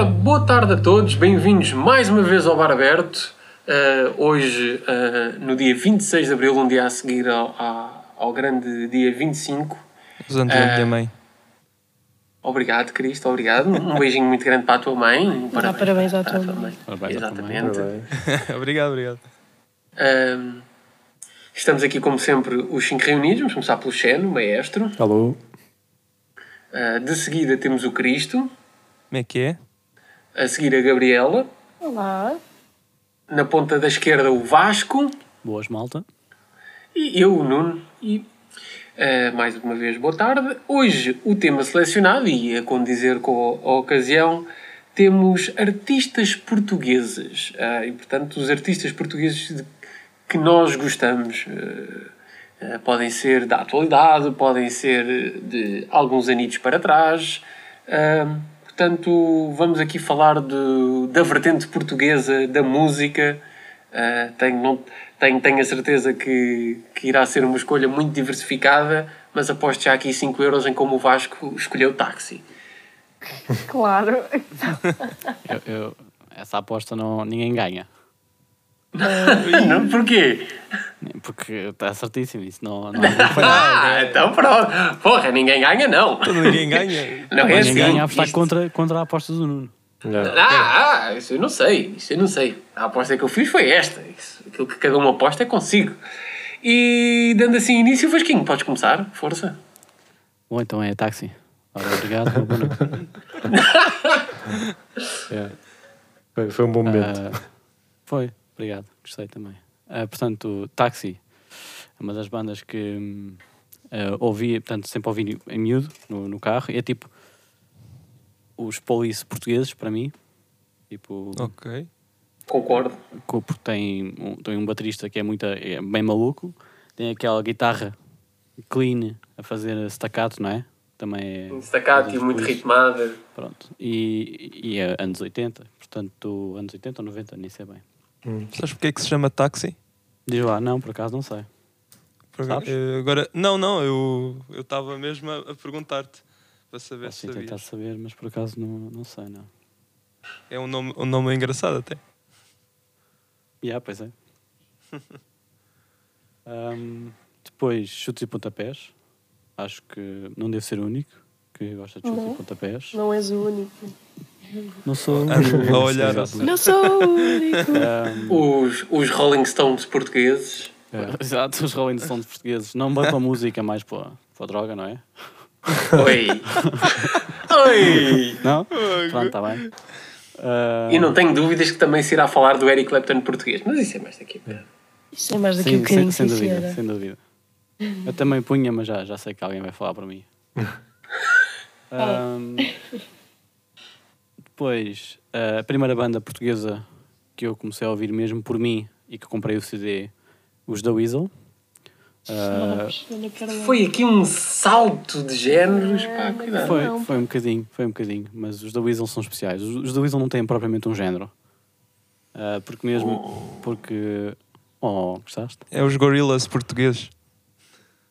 Ora, boa tarde a todos, bem-vindos mais uma vez ao Bar Aberto. Uh, hoje, uh, no dia 26 de Abril, um dia a seguir ao, ao, grande dia 25. Os anos da minha mãe. Obrigado, Cristo, obrigado. Um beijinho muito grande para a tua mãe. Um Dá parabéns à tua mãe. Parabéns tua mãe. Exatamente. obrigado, obrigado. Um, estamos aqui, como sempre, os cinco reunidos. Vamos começar pelo Xeno, o maestro. Alô? Uh, de seguida temos o Cristo. Como é que é? A seguir a Gabriela. Olá. Na ponta da esquerda o Vasco. Boas, malta. E eu, o Nuno. E uh, mais uma vez, boa tarde. Hoje o tema selecionado, e a condizer com a ocasião, temos artistas portugueses. Uh, e portanto, os artistas portugueses de, que nós gostamos. Uh, uh, podem ser da atualidade, podem ser de alguns anitos para trás. Uh, portanto, vamos aqui falar de, da vertente portuguesa da música. Uh, tenho, não, tenho, tenho a certeza que, que irá ser uma escolha muito diversificada, mas aposto já aqui 5 euros em como o Vasco escolheu táxi. Claro. Eu, eu- essa aposta não, ninguém ganha. Não, porquê? Porque está certíssimo. Isso não, não, Ah, então pronto. Porra, ninguém ganha, não. Todo ninguém ganha. Não é ninguém assim. ganha a apostar Isto- contra, contra a aposta do Nuno. Ah, ah, isso eu não sei. Isso eu não sei. A aposta que eu fiz foi esta. Isso, aquilo que cada um aposta é consigo. E dando assim início, Vasquinho, podes começar? Força. Ou então é táxi. Ora, obrigado. boa noite. Yeah. Foi, foi um bom momento. Ah, foi, obrigado. Gostei também. Ah, portanto, o Táxi é uma das bandas que ah, ouvi, portanto, sempre ouvi em miúdo no, no carro. E é tipo os police portugueses para mim. Tipo, Ok. Concordo. co- porque tem um, tem um baterista que é, muito, é bem maluco. Tem aquela guitarra clean a fazer staccato, não é? Também é. Destacado e muito ritmada. Pronto. E, e é anos 80, portanto, anos 80 ou 90, nem sei bem. Sabes porque é que se chama táxi? Diz lá, não, por acaso não sei. Por- eh, agora, não, não, eu eu estava mesmo a, a perguntar-te para saber Posso se tentar sabias. saber, mas por acaso não, não sei, não. É um nome, um nome engraçado até. Yeah, pois é. Ahm, depois, chutes e pontapés. Acho que não devo ser o único que gosta de chutes Não. e pontapés. Não és o único. Não sou o Ah, único. a olhar Sim, assim. Não sou o único. Os, os Rolling Stones portugueses. é, Exato, os Rolling Stones portugueses. Não bem para a música, mais para, para a droga, não é? Oi. Oi. Não? Pronto, está bem. Ah, E não tenho dúvidas que também se irá falar do Eric Clapton português. Mas isso é mais daqui. pouco. Isso é mais daqui Sim, um bocadinho, sem, sem sim, dúvida, sem dúvida. Eu também punha, mas já, já sei que alguém vai falar para mim. Ahm, depois, a primeira banda portuguesa que eu comecei a ouvir mesmo por mim e que comprei o CD, os da Weasel. Ah, Carolina. Foi aqui um salto de géneros. Pá, cuidado. foi, foi um bocadinho, foi um bocadinho, mas os da Weasel são especiais. Os, os da Weasel não têm propriamente um género. Ah, porque mesmo, porque... Oh, gostaste? É os gorilas portugueses.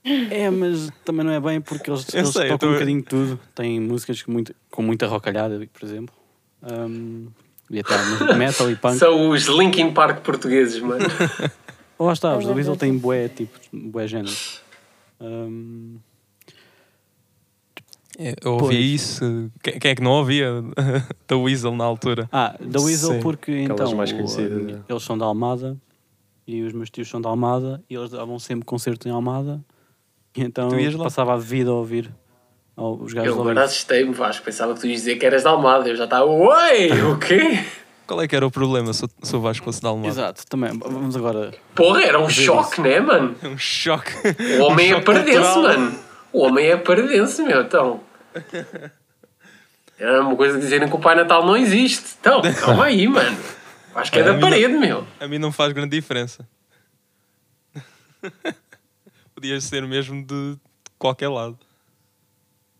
É, mas também não é bem porque eles, eles sei, tocam tô- um bocadinho de tudo. Têm músicas com, muito, com muita rocalhada, por exemplo. Um, e até metal e punk. São os Linkin Park portugueses, mano. Ou lá está, os da Weasel têm bué, tipo, bué géneros. Um, É, Eu ouvi Pois. isso. Quem, quem é que não ouvia da Weasel na altura? ah, da Weasel Sim, porque então mais o- né? eles são da Almada e os meus tios são da Almada e eles davam sempre concerto em Almada e então Tu ias eu lá? passava a vida a ouvir os gajos Eu agora assustei-me, Vasco. Pensava que tu ias dizer que eras da Almada. Eu já estava, oi, o quê? Qual é que era o problema se, o- Vasco fosse da Almada? Exato, também. Vamos agora. Porra, era um choque, né, mano? É um choque. O homem Um é cultural. mano. O homem é paradense, meu, então. Era uma coisa dizerem que o Pai Natal não existe. Então, calma aí, mano. Acho que é É, da mim não- parede, meu. A mim não faz grande diferença. Podias ser mesmo de qualquer lado.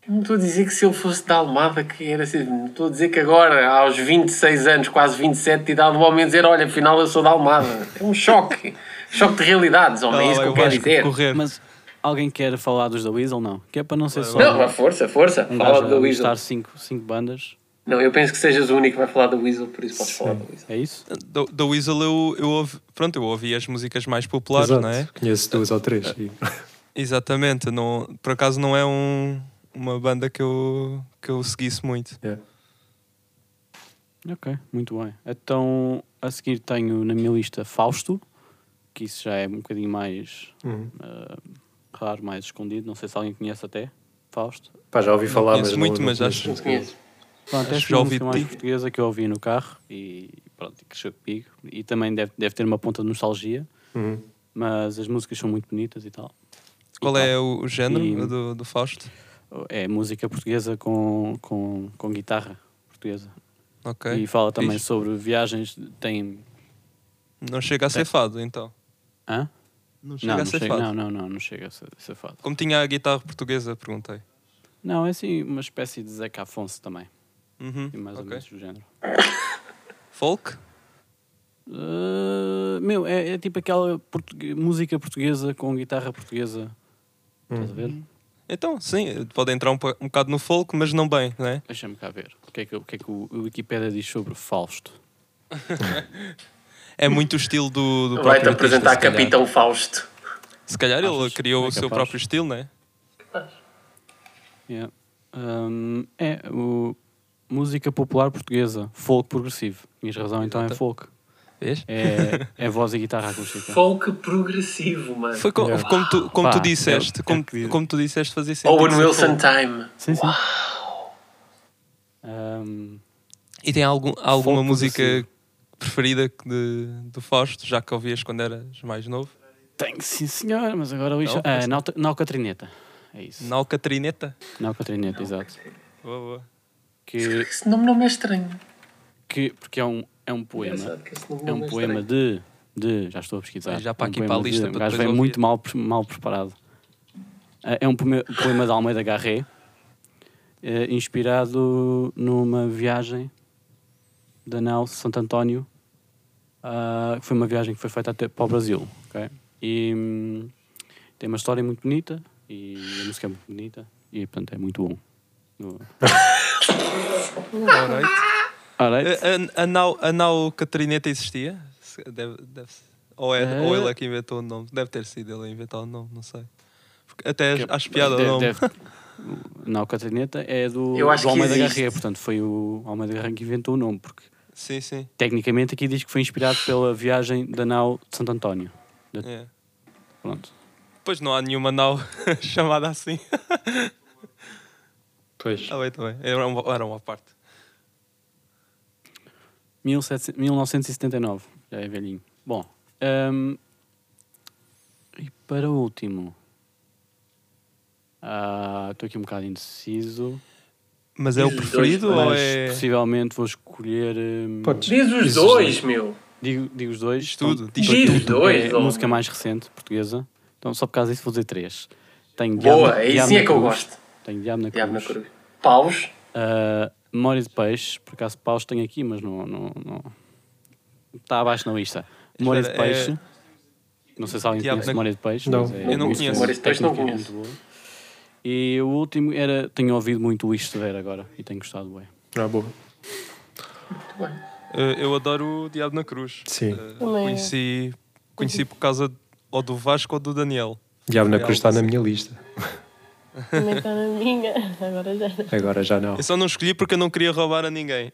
Não estou a dizer que se ele fosse da Almada que era assim. Não estou a dizer que agora, aos 26 anos, quase 27 de idade, o homem dizer, olha, afinal eu sou da Almada. É um choque. choque de realidades, homem. É isso que eu o quero dizer. correr. Mas alguém quer falar dos da Weasel? Não. Que é para não ser só Não, força, força. um Fala gajo da Weasel. listar cinco, cinco bandas. Não, eu penso que sejas o único que vai falar da Weasel, por isso podes falar da Weasel. É isso? Da, da Weasel eu, eu ouvi, pronto, eu ouvi as músicas mais populares, Exato. não é? Conheço duas ou três. e- Exatamente, não, por acaso não é um, uma banda que eu, que eu seguisse muito. yeah. Ok, muito bem. Então, a seguir tenho na minha lista Fausto, que isso já é um bocadinho mais Uhum. ah, raro, mais escondido. Não sei se alguém conhece até Fausto. Pá, já ouvi falar, conheço mas muito, não, mas não acho- Não conheço. Pronto, Acho esta que é já ouvi música mais portuguesa que eu ouvi no carro e pronto, cresceu comigo. E também deve, deve ter uma ponta de nostalgia, Uhum. mas as músicas são muito bonitas e tal. Qual E é tal. o, o género E- do, do Fausto? É música portuguesa com, com, com guitarra portuguesa. Ok. E fala também Fixe. sobre viagens. Tem. Não chega a ser fado, então. Hã? Não chega Não, não a ser fado. não, não, não, não chega a ser, a ser fado. Como tinha a guitarra portuguesa, perguntei. Não, é assim uma espécie de Zeca Afonso também. Uhum, E mais ou ok. menos do género. Folk? Uh, meu, é, é tipo aquela portugue- música portuguesa com guitarra portuguesa. Estás a ver? Então, sim, pode entrar um, um bocado no folk, mas não bem, não é? Deixa-me cá ver. O que é que, o, que, é que o, o Wikipedia diz sobre Fausto? É muito o estilo do, do Vai-te próprio artista, apresentar se calhar. Capitão Fausto. Se calhar ele Achas? criou É o seu capaz. próprio estilo, não é? Yeah. Um, é o, música popular portuguesa, folk progressivo. Tinhas razão, então é folk. Vês? É, é voz e guitarra acústica. Folk progressivo, mano. Foi co- Yeah. como, tu, como Pá, tu disseste, é- é como, que- como tu disseste, fazia sentido. Owen ser Wilson folk. Time. Sim, sim. Um, E tem algum, alguma Folk música preferida de, do Fausto, já que ouvias quando eras mais novo? tenho sim, senhor, mas agora o Não? Ah, Nau- Naucatrineta. É isso. Nau Catrineta? Naucatrineta, exato. Boa, boa. Que, Esse nome não me é estranho. que, porque é um, é um poema. É um me poema de, de. Já estou a pesquisar. Já para É um aqui para a poema de- lista O gajo vem ouvir. muito mal, mal preparado. Ah, É um poema, poema de Almeida Garré, inspirado numa viagem da nau Santo António, ah, que foi uma viagem que foi feita até para o Brasil. ok? E hum, tem uma história muito bonita e a música é muito bonita e portanto é muito bom. No-. A, a, a, nau, a nau Catrineta existia? Deve, deve, ou, é, Eh. ou ele é que inventou o nome? Deve ter sido ele a inventar o nome, não sei. Porque até Que- acho piada o deve- nome. deve- Não, Catrineta é do, do Almeida. Garré, portanto foi o Almeida Garré que inventou o nome, porque Sim, sim. tecnicamente aqui diz que foi inspirado pela viagem da nau de Santo António. É. Pronto. Pois não há nenhuma nau chamada assim. Pois. Ah, bem, tá bem. Era uma, era uma parte. 1700 1979, já é velhinho. Bom, hum, e para o último, ah, estou aqui um bocado indeciso, Mas é o Diz os preferido dois, ou mas é. possivelmente vou escolher. hum, Podes. Diz os Diz dois, meu. Digo, digo os dois. Diz tudo, Então, diz Diz tudo. os dois, é a homem. música mais recente, portuguesa. Então, só por causa disso, vou dizer três. Tenho Boa, Diabo na- aí Diabo sim é que eu Cruz. gosto. Tenho Diabo na Diabo na Cruz. cruz. Paus. Ah, Memória de Peixe, por acaso paus tenho aqui, mas não, não, não- está abaixo na lista. Memória de é- Peixe, não sei se alguém Diabo conhece na- Memória de Peixe. Não. é Eu não conheço. Memória de Peixe não tecnicamente conheço. muito boa. E o último era, tenho ouvido muito o Luís Severo agora e tenho gostado bem. Ah, boa. Muito bem. Eh, eu adoro o Diabo na Cruz. Sim. Também. conheci, conheci por causa ou do Vasco ou do Daniel. Diabo na Cruz está na minha lista. Na minha. Agora já não. Agora já não. Eu só não escolhi porque eu não queria roubar a ninguém.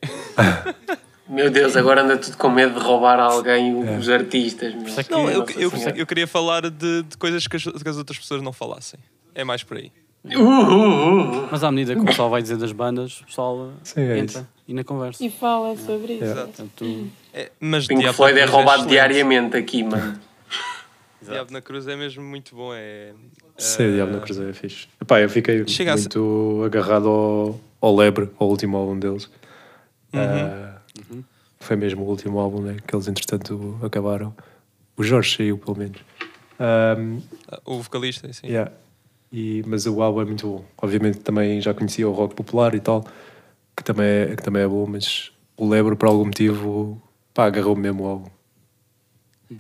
Meu Deus, agora anda tudo com medo de roubar a alguém É. os artistas. É Não, eu, eu, eu queria falar de, de coisas que as, que as outras pessoas não falassem. É mais por aí. Uh, uh, uh. Mas à medida que o pessoal vai dizer das bandas, o pessoal Sim, é entra isso. e na conversa. E fala sobre isso. Yeah. Portanto, É, mas Pink Diabo Floyd é Cruz roubado diariamente aqui, mano. Diabo na Cruz é mesmo muito bom. É, Sim, eh, Diabo na Cruz é fixe. Epá, eu fiquei ser- muito agarrado ao, ao Lebre, ao último álbum deles. Uhum. Ah, Foi mesmo o último álbum né, que eles, entretanto, acabaram. O Jorge saiu, pelo menos. Ahm, O vocalista, sim. yeah. e, mas o álbum é muito bom. Obviamente também já conhecia o rock popular e tal, que também é, que também é bom, mas o Lebre, por algum motivo, pá, agarrou-me mesmo o álbum.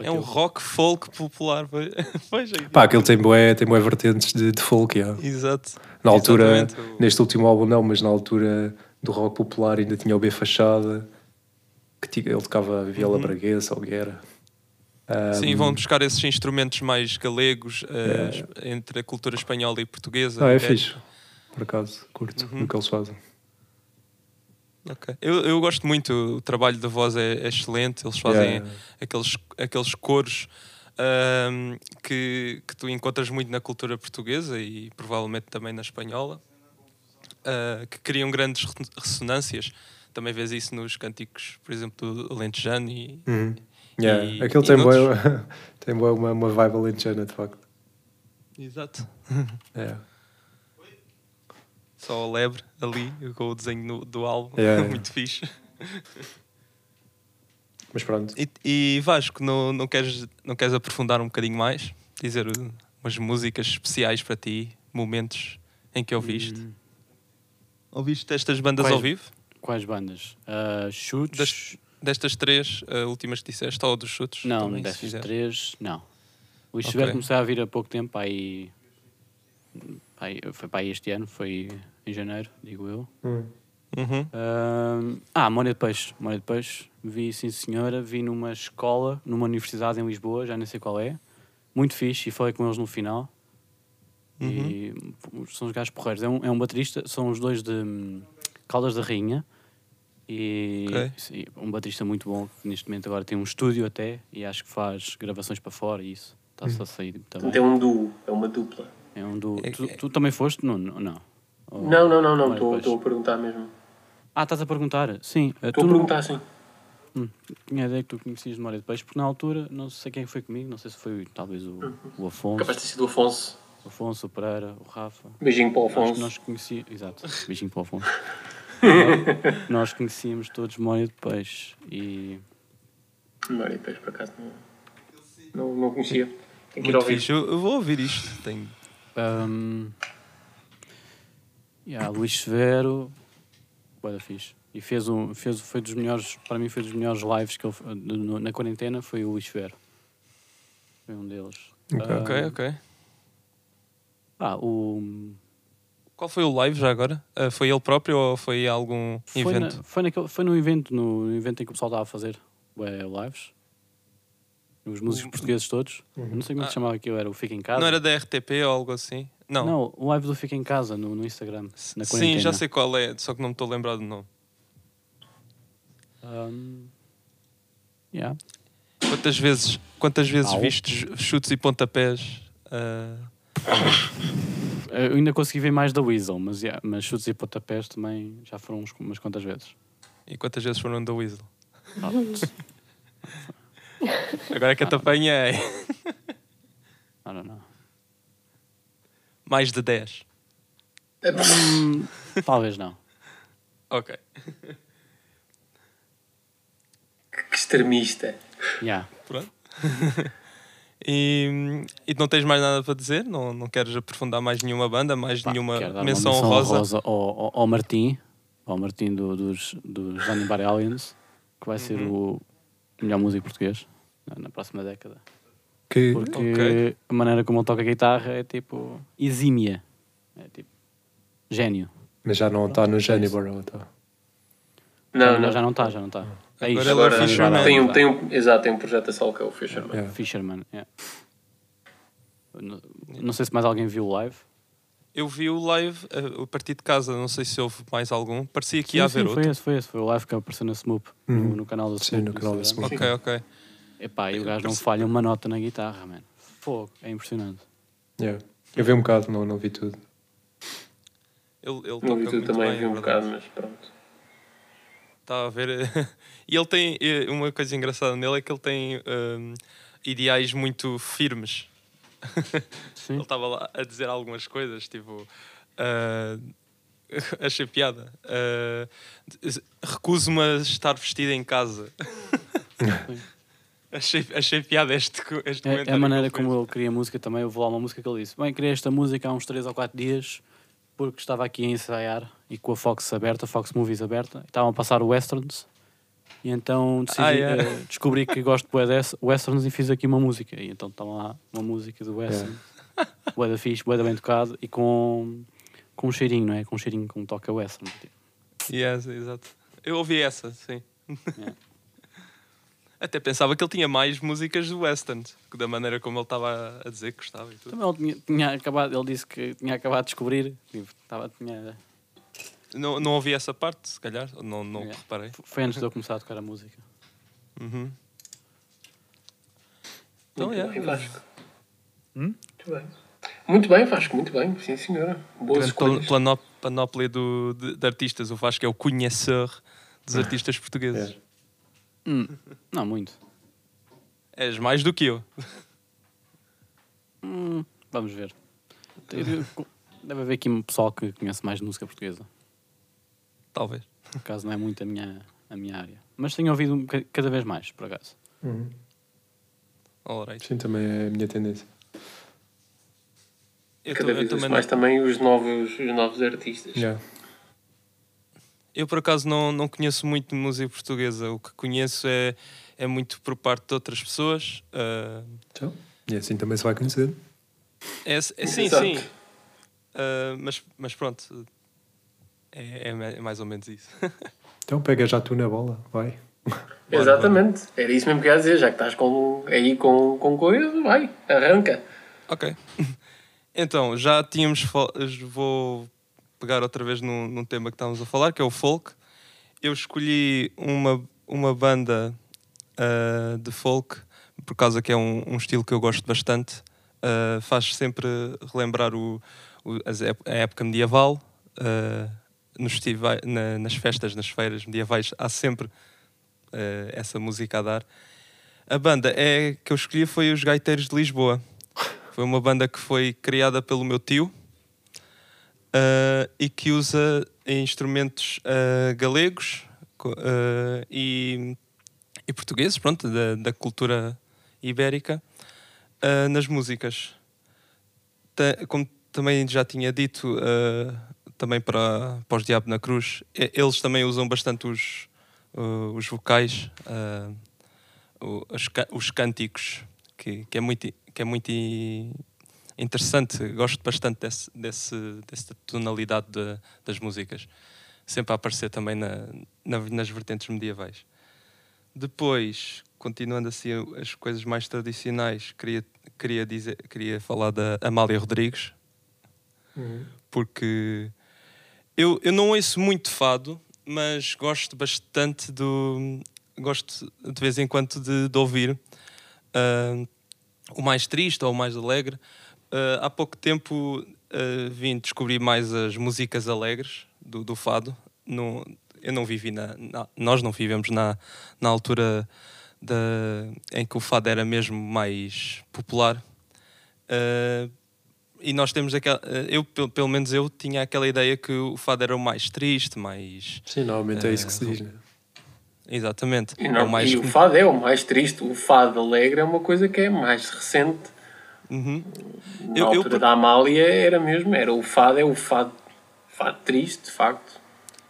É um rock folk popular. é. Pá, aquele tem bué, tem bué vertentes de, de folk, yeah. Exato. Na altura, Exatamente. O- neste último álbum não, mas na altura do rock popular ainda tinha o B Fachada, que ele tocava viola Uhum. braguesa ou guerra. Sim, Um, vão buscar esses instrumentos mais galegos eh, entre a cultura espanhola e portuguesa. Não, é Ok. fixe, por acaso, curto Uhum. do que eles fazem. Ok. Eu, eu gosto muito, o trabalho da voz é, é excelente, eles fazem Yeah. aqueles, aqueles coros ahm, que, que tu encontras muito na cultura portuguesa e provavelmente também na espanhola, ah, que criam grandes re- ressonâncias. Também vês isso nos cânticos, por exemplo, do Alentejano e, Uhum. Yeah. E- Aquilo e tem, bué, tem bué uma, uma vibe alentejana, de facto. Exato. É. Só a lebre ali, com o desenho no- do álbum, Yeah. muito fixe. Mas pronto. E, e Vasco, não, não, queres, não queres aprofundar um bocadinho mais? Dizer uh, umas músicas especiais para ti, momentos em que ouviste? Hum, Ouviste estas bandas Quais? ao vivo? quais bandas? Ah, chutes? Das- Destas três uh, últimas que disseste, ou dos chutes? não, quiser. três, não. O Ok. Iceberg comecei a vir há pouco tempo, aí, aí foi para aí este ano, foi em janeiro, digo eu. Hum. Uhum. Ah, Mónia de Peixe. Mónia de Peixe. Vi, sim senhora. Vi numa escola, numa universidade em Lisboa, já nem sei qual é. Muito fixe e falei com eles no final. E são os gajos porreiros. É um, é um baterista, são os dois de hum, Caldas da Rainha. E Ok. sim, um baterista muito bom, que neste momento agora tem um estúdio até e acho que faz gravações para fora e isso. Está-se a sair também. Portanto, é um duo, é uma dupla. É um do. É- Tu, é- tu também foste? Não. Não. Não. Ou- Não, não, não, não. Estou a perguntar mesmo. Ah, estás a perguntar? Sim. eh, Estou tu a não- perguntar assim. Tinha a ideia que tu conhecias de Memória de Peixe, porque na altura, não sei quem foi comigo, não sei se foi talvez o, o Afonso, Capaz de ter sido o Afonso. o Afonso, o Pereira, o Rafa. Beijinho para o Acho que Afonso. nós conhecíamos, exato, beijinho para o Afonso. nós conhecíamos todos Memória de Peixe e Memória de peixe, por acaso, não, não, não conhecia. Tenho que ir Muito ouvir. fixe. Eu, eu vou ouvir isto. Tenho... um, yeah, Luís Severo, boa fixe. E fez um, fez, foi dos melhores, para mim foi dos melhores lives que no- na quarentena, foi o Luís Severo. Foi um deles. Ok. Ah, Ok, ok. Ah, o Qual foi o live já agora? Uh, foi ele próprio ou foi algum Foi, evento? na, foi, naquele, foi no evento, no, no evento em que o pessoal estava a fazer ué, lives. Os músicos portugueses todos. Eu não sei como é que Ah. se chamava aquilo, era o Fica em Casa. Não era da RTP ou algo assim? Não. Não, o live do Fica em Casa no, no Instagram. Na Sim, já sei qual é, só que não me estou a lembrar do nome. Um, yeah. Quantas vezes, quantas vezes Au. viste chutes e pontapés? uh, Eu ainda consegui ver mais da Weasel, mas, yeah, mas chutes e pontapés também já foram uns, umas quantas vezes. e quantas vezes foram da Weasel? Agora que eu te apanhei. I don't know. Mais de 10. Hum, talvez não. Ok. Que extremista. Yeah. Pronto. e, e não tens mais nada para dizer? Não, não queres aprofundar mais nenhuma banda? Mais Pá, nenhuma quero dar uma menção honrosa? ao, ao, ao Martim, ao Martim do- dos, dos Animal Aliens, que vai ser Uhum. o melhor músico português na, na próxima década. Que, Porque Ok. a maneira como ele toca guitarra é tipo exímia. É tipo gênio. mas já não está no Janibor, ou tá? Não, não. Já não está, já não está. É Agora isto. ele é Agora Fisherman. tem um, tem um, exato, tem um projeto a solo que é o Fisherman. Yeah. Fisherman, yeah. Não, não sei se mais alguém viu o live. Eu vi o live uh, a partir de casa, não sei se houve mais algum. Parecia que Sim, ia sim, haver foi outro. esse, foi esse. Foi o live que apareceu na Smoop, Uhum. no, no canal da Sim, no do canal da. Smoop. Ok, ok. Epá, e o gajo não falha uma nota na guitarra, mano. Fogo, é impressionante. Yeah. Eu vi um bocado, não, não vi tudo. Ele, ele toca Não vi tudo muito também, bem, vi é um bocado, mas pronto. Está a ver? e ele tem eh, uma coisa engraçada nele é que ele tem hum, ideais muito firmes. Ele estava lá a dizer algumas coisas, tipo. ah, achei piada. Ah, Recuso-me a estar vestido em casa. achei, achei piada este, este É, é a maneira como ele cria música também. Eu vou lá uma música que ele disse: Bem, criei esta música há uns 3 ou 4 dias porque estava aqui a ensaiar e com a Fox aberta, a Fox Movies aberta, e estavam a passar o Westerns. E então decidi, Ah, yeah. eh, descobri que gosto de Westerns e fiz aqui uma música. E então estava lá uma música do Western, bué da fixe, bué da bem tocado e com, com um cheirinho, não é? Com um cheirinho como toca Western. Tipo, Yes, exato. Eu ouvi essa, sim. Yeah. Até pensava que ele tinha mais músicas do Western, da maneira como ele estava a dizer que gostava e tudo. Também ele tinha, tinha acabado, ele disse que tinha acabado de descobrir. Tipo, estava, tinha, Não, não ouvi essa parte, se calhar, não, não Yeah. reparei. foi antes de eu começar a tocar a música. Uhum. Então, Muito é. bem, Vasco. Hum? Muito bem. Muito bem, Vasco, muito bem. Sim, senhora. Boas grande plan- panóplia do, de, de artistas. O Vasco é o conhecedor dos artistas portugueses. É. Hum, não, muito. És mais do que eu. Hum, vamos ver. Deve haver aqui um pessoal que conhece mais de música portuguesa. Talvez. Por acaso não é muito a minha, a minha área. Mas tenho ouvido um cada vez mais, por acaso. Uhum. Alright. Sim, também é a minha tendência. Eu, Cada tô- eu vez também mais não- também os novos, os novos artistas. Yeah. eu, por acaso, não, não conheço muito música portuguesa. O que conheço é, é muito por parte de outras pessoas. Ah, Então, e assim também se vai conhecer. é, é- sim, Exato. sim. Ah, mas, mas pronto. É, é é mais ou menos isso. Então pega já tu na bola, vai. Exatamente. Era isso mesmo que eu ia dizer. Já que estás com, aí com, com coisa, vai, arranca. Ok. Então, já tínhamos. Vou pegar outra vez num, num tema que estávamos a falar, que é o folk. Eu escolhi uma, uma banda ah, de folk, por causa que é um, um estilo que eu gosto bastante. Ah, faz sempre relembrar o, o- a época medieval. ah, nos festiva- na- nas festas, nas feiras medievais, há sempre ah, essa música a dar. A banda é, que eu escolhi foi os Gaiteiros de Lisboa. Foi uma banda que foi criada pelo meu tio ah, e que usa instrumentos ah, galegos e, e portugueses, pronto, da, da cultura ibérica, nas músicas. Como também já tinha dito, também para, para os Diabo na Cruz, eles também usam bastante os, ah, os vocais, o- os, cânticos, que, que é muito, que é muito interessante. Gosto bastante desse, desse, dessa tonalidade de- das músicas. Sempre a aparecer também na, na- nas vertentes medievais. Depois, continuando assim as coisas mais tradicionais, queria, queria, dizer, queria falar da Amália Rodrigues, porque eu, eu não ouço muito fado, mas gosto bastante do. Gosto de vez em quando de, de ouvir ah, o mais triste ou o mais alegre. Ah, há pouco tempo ah, vim descobrir mais as músicas alegres do, do fado. Não, eu não vivi na, na- Nós não vivemos na, na altura em que o fado era mesmo mais popular. Ah, e nós temos aquela. Eu, pelo, pelo menos eu, tinha aquela ideia que o fado era o mais triste, mais. Sim, normalmente é isso que se Eh, diz, né? Exatamente. E, é não, o mais. e o fado é o mais triste. O fado alegre é uma coisa que é mais recente. Uhum. Na Eu- eu altura por- da Amália era mesmo, era o fado, é o fado, fado triste, de facto.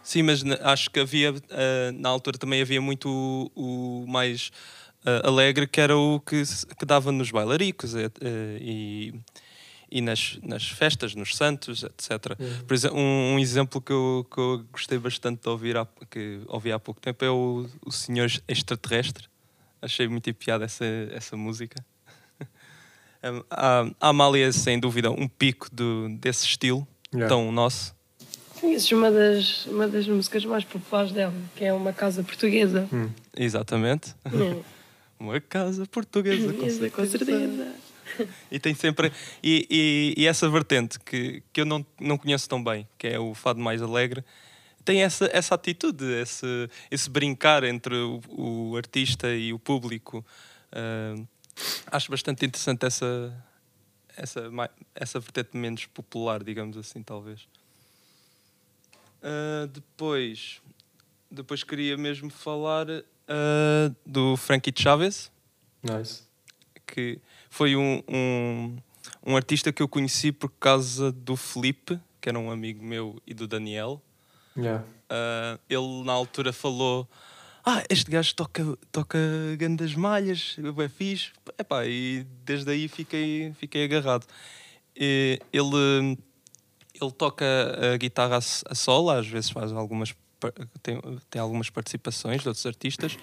Sim, mas acho que havia, ah, na altura também havia muito o, o mais ah, alegre, que era o que, que dava nos bailaricos eh, eh, e, e nas, nas festas, nos santos, etc. Por exemplo, um, um exemplo que eu, que eu gostei bastante de ouvir, há, que ouvi há pouco tempo, é o, o Senhor Extraterrestre. Achei muito piada essa, essa música. a, a Amália é, sem dúvida, um pico do, desse estilo, Yeah. tão nosso. Conheces uma das, uma das músicas mais populares dela, que é Uma Casa Portuguesa. Exatamente. Hum. Uma casa portuguesa, com Essa, com certeza. E tem sempre. E, e, e essa vertente que, que eu não, não conheço tão bem, que é o fado mais alegre, tem essa, essa atitude, esse, esse brincar entre o, o artista e o público. Ah, acho bastante interessante essa, essa, essa vertente menos popular, digamos assim, talvez. Ah, depois, depois queria mesmo falar ah, do Frankie Chavez Nice. que foi um, um, um artista que eu conheci por causa do Felipe, que era um amigo meu, e do Daniel. Yeah. Ah, ele na altura falou: Ah, este gajo toca, toca grandes malhas, é fixe. Epá, e desde aí fiquei, fiquei agarrado. E ele, ele toca a guitarra a, s- a solo, às vezes faz algumas tem, tem algumas participações de outros artistas,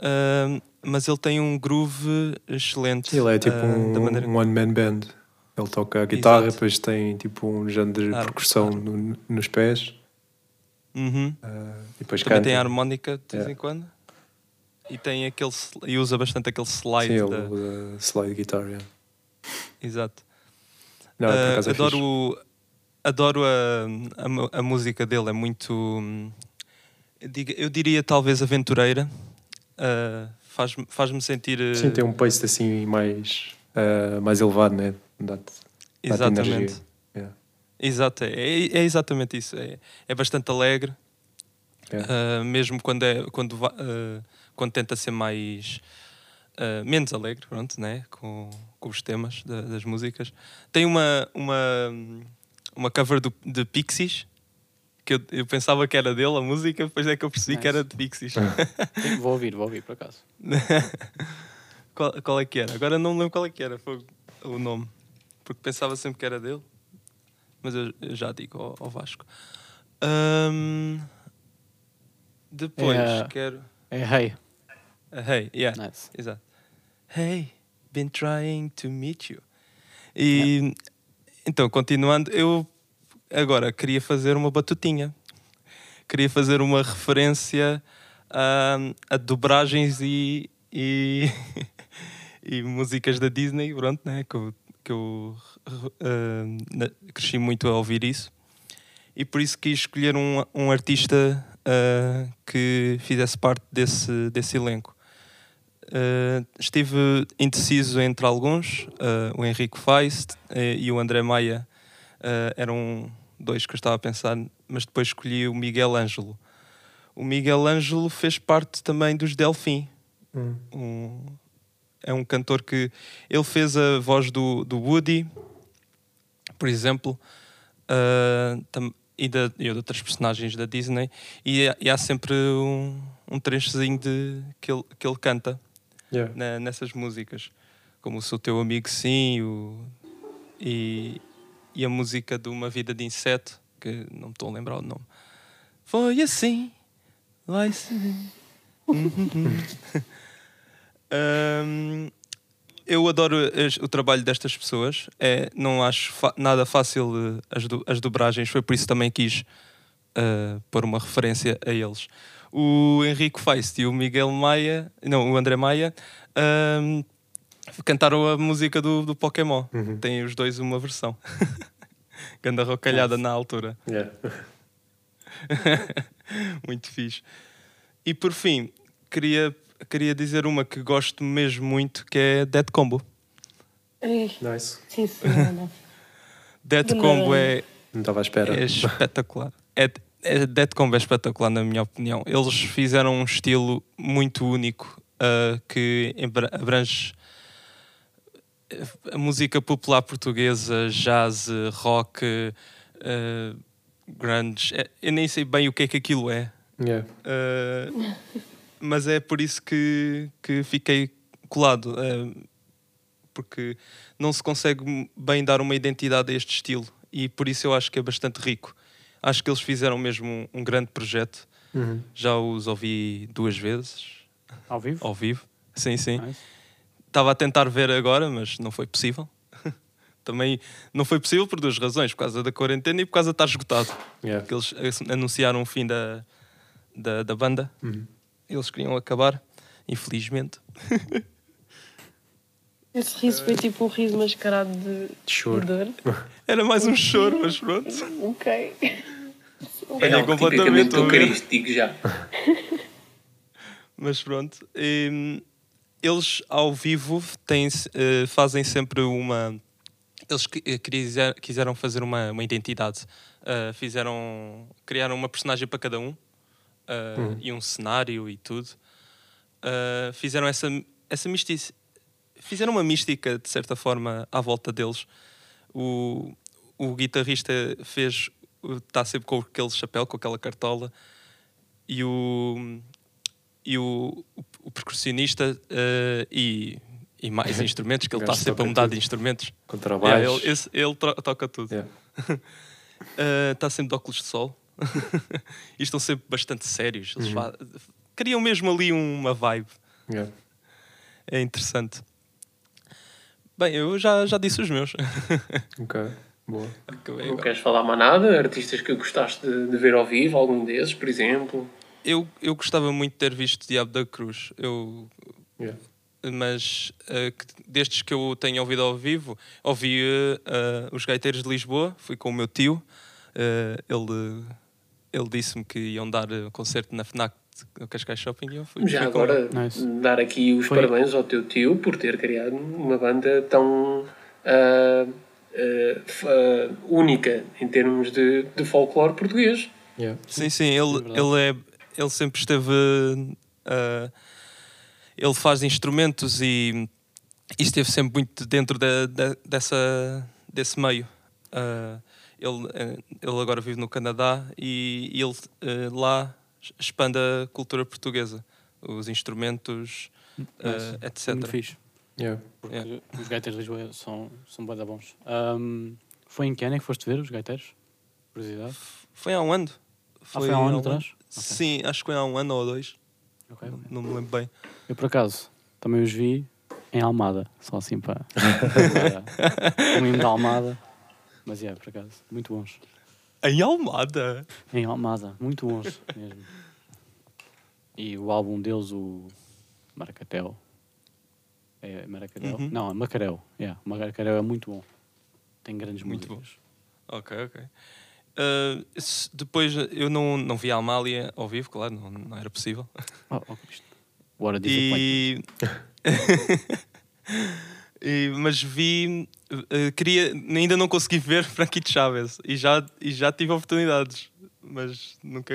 ah, mas ele tem um groove excelente. Ele é tipo ah, um, maneira- um one-man band. Ele toca a guitarra, Exato. depois tem tipo um género de percussão claro. no- nos pés. Uhum. e depois Também canta. tem a harmónica de vez Yeah. em quando. E tem aquele e usa bastante aquele slide. Sim, ele da- usa slide guitar. yeah. Exato. Não, é adoro o- adoro a, a, a música dele, é muito. eu diria talvez aventureira. Ah, Faz-me faz-me sentir. eh, Sim, tem um pace assim mais, ah, mais elevado, né? Dá-te Exatamente. energia. Yeah. Exato, é, é exatamente isso. É, é bastante alegre, Yeah. ah, mesmo quando, é, quando, quando tenta ser mais. menos alegre, pronto, né? com, com os temas da- das músicas. Tem uma, uma, uma cover do, de Pixies, que eu, eu pensava que era dele a música, depois é que eu percebi que Nice. era de Pixies. Sim, Vou ouvir, vou ouvir, por acaso. qual, qual é que era? Agora não me lembro qual é que era foi o nome, porque pensava sempre que era dele, mas eu, eu já digo ao, ao Vasco. Ahm, depois É, quero. É Hey. Ah, hey, yeah, Nice. exato. Hey, been trying to meet you. E então, continuando, eu agora queria fazer uma batutinha. Queria fazer uma referência a, a dobragens e, e, e músicas da Disney, pronto, né? Que eu, que eu na- cresci muito a ouvir isso. E por isso quis escolher um, um artista ah, que fizesse parte desse, desse elenco. Uh, estive indeciso entre alguns, uh, o Henrique Feist uh, e o André Maia uh, eram dois que eu estava a pensar, mas depois escolhi o Miguel Ângelo. O Miguel Ângelo fez parte também dos Delfim. Hum. Um- é um cantor que ele fez a voz do, do Woody, por exemplo, uh, tam- e, da, e de outras personagens da Disney, e, há- e há sempre um, um trechozinho de, que, ele, que ele canta Yeah. na- nessas músicas, como o Sou Teu Amigo Sim o, e, e a música de Uma Vida de Inseto, que não me estou a lembrar o nome. Foi assim, vai sim. Hum, eu adoro o trabalho destas pessoas. É, não acho nada fácil eh, as, do- as dobragens, foi por isso também quis eh, pôr uma referência a eles. O Henrique Feist e o Miguel Maia, não, o André Maia, hum, cantaram a música do, do Pokémon. Uhum. Têm os dois uma versão. Ganda rocalhada na altura. Yeah. Muito fixe. E por fim, queria, queria dizer uma que gosto mesmo muito, que é Dead Combo. Nice. sim, senhora. Dead Do Combo nada. é, Não estava à espera. é espetacular. É, é, Dead Combo é espetacular, na minha opinião. Eles fizeram um estilo muito único ah, que abrange a música popular portuguesa, jazz, rock, eh, grunge. É- eu nem sei bem o que é que aquilo é. Yeah. Uh, mas é por isso que, que fiquei colado. uh, porque não se consegue bem dar uma identidade a este estilo. E por isso eu acho que é bastante rico. Acho que eles fizeram mesmo um, um grande projeto. Uhum. Já os ouvi duas vezes, Ao vivo? ao vivo. Sim, sim. Nice. Estava a tentar ver agora, mas não foi possível. Também não foi possível por duas razões: por causa da quarentena e por causa de estar esgotado. Yeah. Porque eles anunciaram o fim da, da, da banda. Uhum. Eles queriam acabar, infelizmente. Esse riso foi tipo um riso mascarado de, De choro. de dor. Era mais um choro, mas pronto. Ok. Apanhei É completamente digo já. Mas pronto. Hum, eles ao vivo têm, eh, fazem sempre uma. Eles eh, quiser- quiseram fazer uma, uma identidade. Uh, fizeram. criaram uma personagem para cada um uh, e um cenário e tudo. Fizeram essa, essa mística. Fizeram uma mística, de certa forma, à volta deles. O, o guitarrista fez. Está sempre com aquele chapéu, com aquela cartola. E o, e o, o, o percussionista eh, e, e mais instrumentos, que ele está sempre a mudar de tudo. instrumentos. Contrabaixo. Yeah, ele, esse- ele toca tudo. Yeah. Eh, Está sempre de óculos de sol. e estão sempre bastante sérios. Uhum. Eles fa- criam mesmo ali uma vibe. Yeah. É interessante. Bem, eu já, já disse os meus. Ok, boa. Acabei Não agora. queres falar mais nada? Artistas que gostaste de, de ver ao vivo, algum desses, por exemplo? Eu, eu gostava muito de ter visto Diabo da Cruz. Eu, Yeah. mas que- destes que eu tenho ouvido ao vivo, ouvi eh, os Gaiteiros de Lisboa, fui com o meu tio. Eh, ele ele disse-me que iam dar eh, concerto na FNAC no Cascais Shopping e eu fui. Já agora. Nice. dar aqui os Foi- parabéns ao teu tio por ter criado uma banda tão f- ah, única em termos de, de folclore português. Yeah. Sim, sim, ele, verdade. ele, é, ele sempre esteve. eh, ele faz instrumentos e, e esteve sempre muito dentro da, da- dessa, desse meio. Eh, ele, eh, ele agora vive no Canadá e, e ele eh, lá expande a cultura portuguesa, os instrumentos, Nice. etc. Muito fixe. Yeah. Porque Yeah. os gaiteiros de Lisboa são, são bué da bons. Ahm, foi em que ano é que foste ver os gaiteiros? Curiosidade? Foi há um ano. Foi há um ano atrás? Sim, acho que foi há um ano ou dois. Ok, ok. Não me lembro bem. Eu, por acaso, também os vi em Almada. Só assim para... um hino da Almada. Mas, é, por acaso, muito bons. Em Almada? Em Almada, muito bons mesmo. E o álbum deles, o Maracatel. É Maracatel? Uhum. Não, é Macarel. Yeah, Macarel é muito bom. Tem grandes Muito músicas. Ok, ok. Uh, depois eu não, não vi a Amália ao vivo, claro, não, não era possível. Oh, oh. What a disappointment. E, e- mas vi, uh, queria, ainda não consegui ver Frankie Chaves e já, e já tive oportunidades, mas nunca,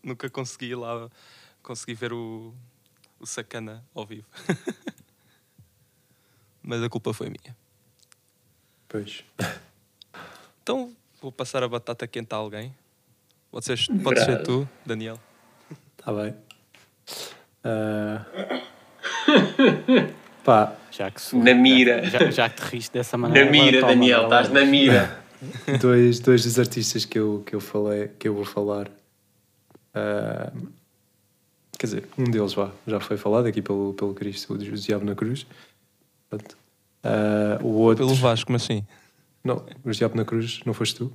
nunca consegui ir lá, consegui ver o, o Sacana ao vivo. mas a culpa foi minha. Pois. Então vou passar a batata quente a alguém. Pode ser, pode ser tu, Daniel. Está bem. Ah, pá, Já que se- Na mira. Já, já que te riste dessa maneira. Na mira, toma, Daniel, estás na mira. dois, dois dos artistas que eu, que eu falei, que eu vou falar. ah, quer dizer, um deles vá, já foi falado aqui pelo, pelo Cristo, o Diabo na Cruz. Pronto. Ah, o outro. Pelo Vasco, mas sim. Não, o Diabo na Cruz, não foste tu?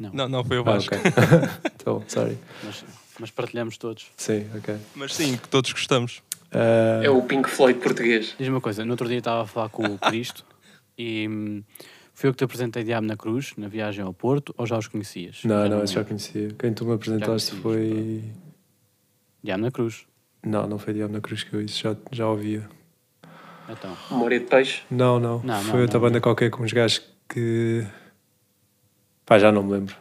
Não, Não, não foi o Ah, Vasco. ok. então, sorry. mas, mas partilhamos todos. Sim, ok. Mas sim, que todos gostamos. Ah, É o Pink Floyd português. Diz-me uma coisa, no outro dia estava a falar com o Cristo e hum, foi eu que te apresentei Diabo na Cruz, na viagem ao Porto, ou já os conhecias? não, Já não, esse já conhecia. Quem tu me apresentaste foi. Diabo na Cruz. Não, não foi Diabo na Cruz que eu isso já, já ouvia. Então, Memória de peixe. Não, não. Não, foi não, outra não. banda qualquer com uns gajos que. Pá, já não me lembro.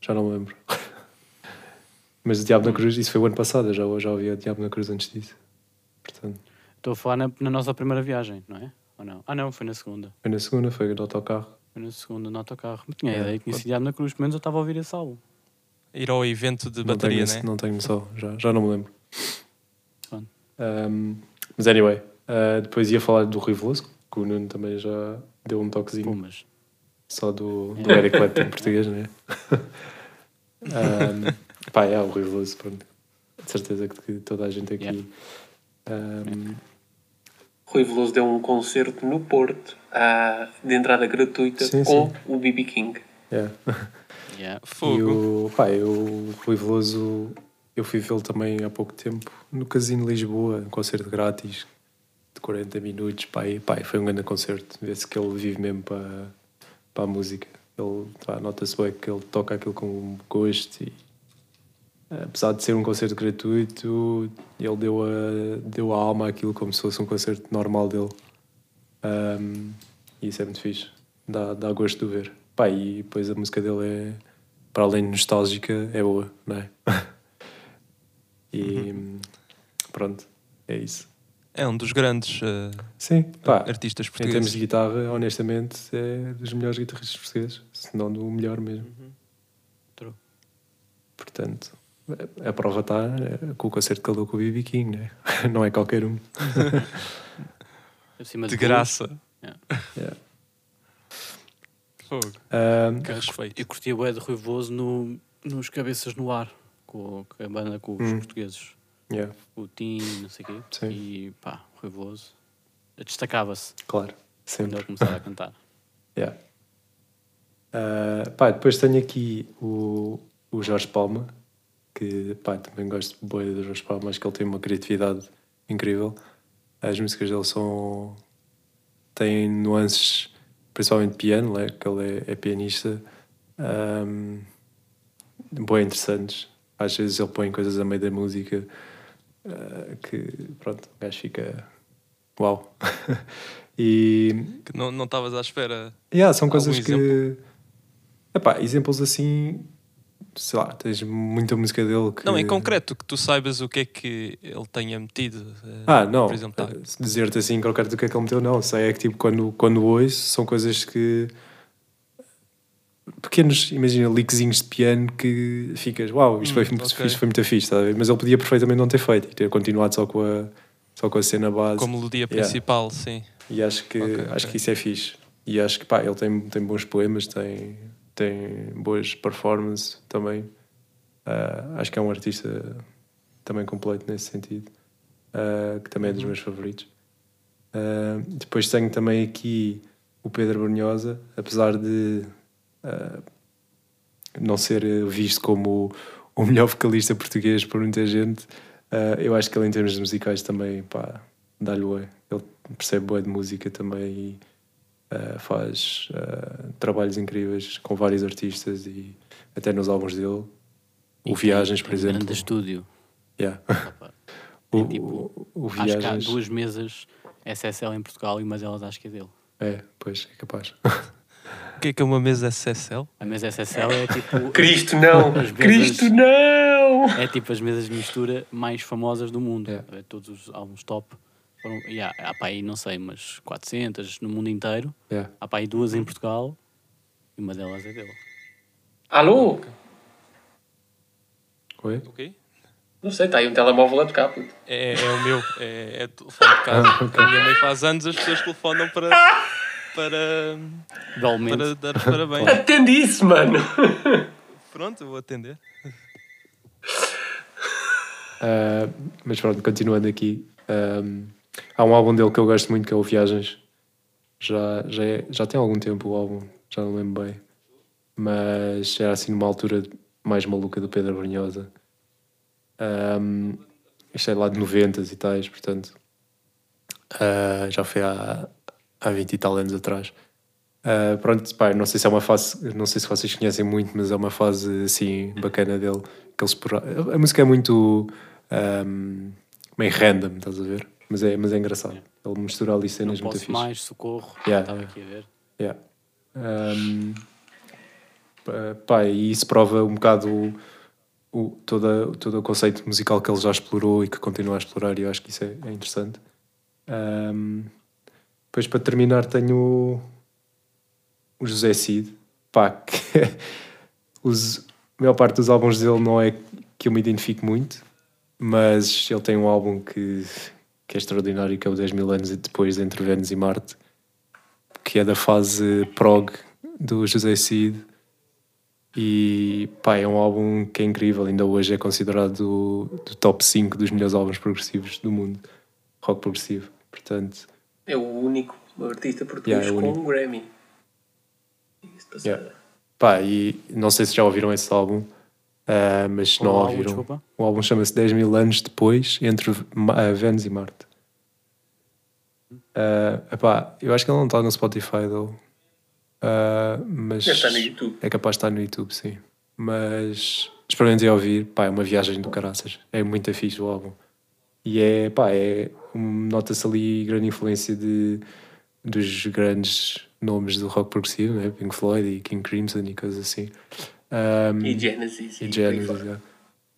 Já não me lembro. Mas o Diabo na Cruz, isso foi o ano passado, eu já, já ouvi o Diabo na Cruz antes disso. Portanto, estou a falar na, na nossa primeira viagem, não é? Ou não? Ah não, foi na segunda. foi na segunda, foi no autocarro. Foi na segunda no autocarro. Não tinha É, ideia que conhecia Diabo na Cruz, pelo menos eu estava a ouvir esse álbum. Ir ao evento de não bateria, tenho, né? não tenho noção, já, já não me lembro. Um, mas anyway, uh, depois ia falar do Rui Veloso, que o Nuno também já deu um toquezinho. Pô, mas só do, do Eric Clapton em português, não é? um, pá, é, o Rui Veloso, pronto. De certeza que, toda a gente aqui. Yeah. um, Rui Veloso deu um concerto no Porto, ah, de entrada gratuita, Sim, com sim. o BB King. yeah. yeah. E Fogo. o, pá, eu, o Rui Veloso, eu fui vê-lo também há pouco tempo no Casino de Lisboa, um concerto grátis 40 minutos. Pá, e foi um grande concerto. Vê-se que ele vive mesmo para, para a música. Ele, nota-se bem que ele toca aquilo com gosto e apesar de ser um concerto gratuito, ele deu a, deu a alma àquilo como se fosse um concerto normal dele. Um, e isso é muito fixe. Dá, dá gosto de ver. Pá, e depois a música dele é, para além de nostálgica, é boa, não é? e pronto, é isso. É um dos grandes eh, Sim, pá, artistas em termos portugueses. de guitarra, honestamente, é dos melhores guitarristas portugueses, se não do melhor mesmo. True. Portanto, a prova está é, com o concerto que ele deu com o BB King, né? não é qualquer um. Acima De tudo, graça. Yeah. Fogo. Um, Que respeito. Eu curti o de Rui Veloso no, nos Cabeças no Ar, com, com a banda com os Hum. portugueses. Yeah, O Tim, não sei o quê. Sim. E pá, Rui Veloso. Destacava-se claro. quando Sempre. ele começava a cantar. Yeah. Ah, pá, depois tenho aqui o, o Jorge Palma, que pá, também gosto de boa do Jorge Palma, acho que ele tem uma criatividade incrível. As músicas dele são. têm nuances, principalmente piano, né? que ele é, é pianista, ahm, bem interessantes. Às vezes ele põe coisas a meio da música ah, que, pronto, o gajo fica. Uau! e Que não não estavas à espera. Yeah, são coisas que. Epá, exemplos assim. Sei lá, tens muita música dele que. Não, em concreto, que tu saibas o que é que ele tenha metido. eh, Ah, não. Por exemplo, tá. Dizer-te assim, em concreto do que é que ele meteu, não. Sei é que tipo, quando, quando ouço, são coisas que. Pequenos, imagina, leakzinhos de piano que ficas, uau, isto, Hum, foi, muito ok. fixe, foi muito fixe, a ver? Mas ele podia perfeitamente não ter feito e ter continuado só com a, só com a cena base. como melodia Yeah. principal, sim. E acho que, Ok, acho ok. que isso é fixe. E acho que pá, ele tem, tem bons poemas, tem, tem boas performances também. Ah, acho que é um artista também completo nesse sentido, ah, que também é Uhum. dos meus favoritos. Ah, depois tenho também aqui o Pedro Brunhosa, apesar de ah, não ser visto como o melhor vocalista português por muita gente, ah, eu acho que ele em termos musicais também pá, dá-lhe bué. Ele percebe bué de música também e ah, faz trabalhos incríveis com vários artistas e até nos álbuns dele. E O Viagens, por exemplo. grande estúdio. Yeah. O, É tipo, o, o Acho que há Viagens. duas mesas SSL em Portugal e uma delas acho que é dele. É, pois, é capaz. O que é que é uma mesa SSL? A mesa SSL é tipo. Cristo não! As mesas- Cristo não! É tipo as mesas de mistura mais famosas do mundo. É. É, Todos os álbuns top. Foram, e há, há para aí, não sei, mas 400 no mundo inteiro. Yeah. Há para aí duas em Portugal e uma delas é dele. Alô? Oi? O quê? Não sei, está aí um telemóvel a tocar, puto. É, é o meu, é, é telefone de casa. Ah, ok. A minha mãe faz anos, as pessoas telefonam para, para, para dar parabéns. Atende isso, mano! Pronto, eu vou atender. Ah, mas pronto, continuando aqui. ahm, há um álbum dele que eu gosto muito que é o Viagens. Já, já, é- já tem algum tempo o álbum, já não lembro bem. Mas era assim numa altura mais maluca do Pedro Brunhosa. Um, isto é lá de 90 e tais, portanto. ah, já foi há, há 20 e tal anos atrás. Ah, pronto, pá, não sei se é uma fase, não sei se vocês conhecem muito, mas é uma fase assim bacana dele. Que ele a música é muito ahm, meio random, estás a ver? Mas é, mas é engraçado. Ele mistura ali Não cenas muito posso fixe. mais, socorro. Yeah. Estava aqui a ver. Yeah. Um, pá, pá, e isso prova um bocado o, o, toda, todo o conceito musical que ele já explorou e que continua a explorar, e eu acho que isso é, é interessante. Um, depois, para terminar, tenho o, José Cid, pá, que os, a maior parte dos álbuns dele não é que eu me identifique muito, mas ele tem um álbum que, que é extraordinário, que é o 10 mil anos depois entre Vênus e Marte que é da fase prog do José Cid. E pá, é um álbum que é incrível, ainda hoje é considerado do, do top 5 dos melhores álbuns progressivos do mundo, rock progressivo. Portanto, É o único artista português Yeah, é com um Grammy. Yeah. pá, e não sei se já ouviram esse álbum, ah, mas se não álbum, ouviram, desculpa? o álbum chama-se 10 mil anos depois, entre Ma- ah, Vênus e Marte. Ah, epá, eu acho que ele não está no Spotify, though. Ah, mas estar no YouTube. É capaz de estar no YouTube, sim. Mas experimentei ouvir, pá, é uma viagem do caraças. É muito fixe o álbum. E é, pá, é, um- nota-se ali grande influência de, dos grandes nomes do rock progressivo, né? Pink Floyd e King Crimson e coisas assim. Um, E Genesis. e por aí Genesis, já.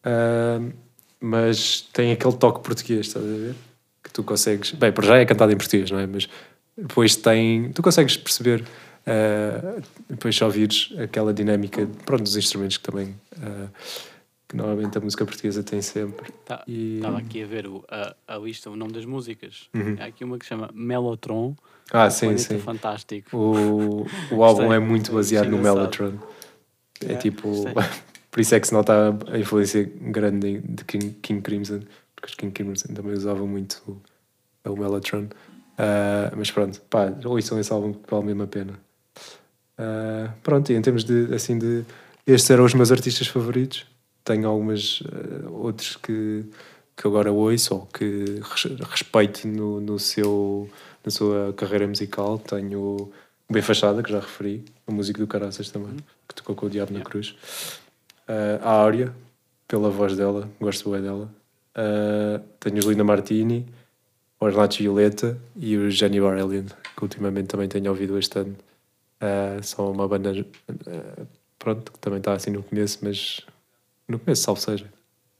Um, mas tem aquele toque português, estás a ver? Que tu consegues. Bem, para já é cantado em português, não é? Mas depois tem. Tu consegues perceber, uh, depois só ouvires aquela dinâmica pronto, dos instrumentos que também. uh, que normalmente a música portuguesa tem sempre. Tá- E- Estava aqui a ver o- a, a lista, o nome das músicas. Uhum. Há aqui uma que se chama Melotron. Ah, sim, sim. Fantástico. O, o álbum é muito baseado no. Mellotron. É Yeah, tipo. Por isso é que se nota a influência grande de King, King Crimson, porque os King Crimson também usavam muito o, o Mellotron. Ah, mas pronto, pá, ouçam esse álbum que vale mesmo a pena. Ah, pronto, e em termos de, assim, de... Estes eram os meus artistas favoritos. Tenho algumas ah, outros que, que agora ouço ou que res- respeito no, no seu, na sua carreira musical. Tenho o Ben Fachada, que já referi, o músico do Caraças também, que tocou com o Diabo na Cruz. Ah, a Áurea, pela voz dela, gosto bem dela. Ah, tenho o Linda Martini, o Renato Violeta e o Jenny Barelian, que ultimamente também tenho ouvido bastante. Ah, são uma banda, pronto, que também está assim no começo, mas no começo, salvo seja.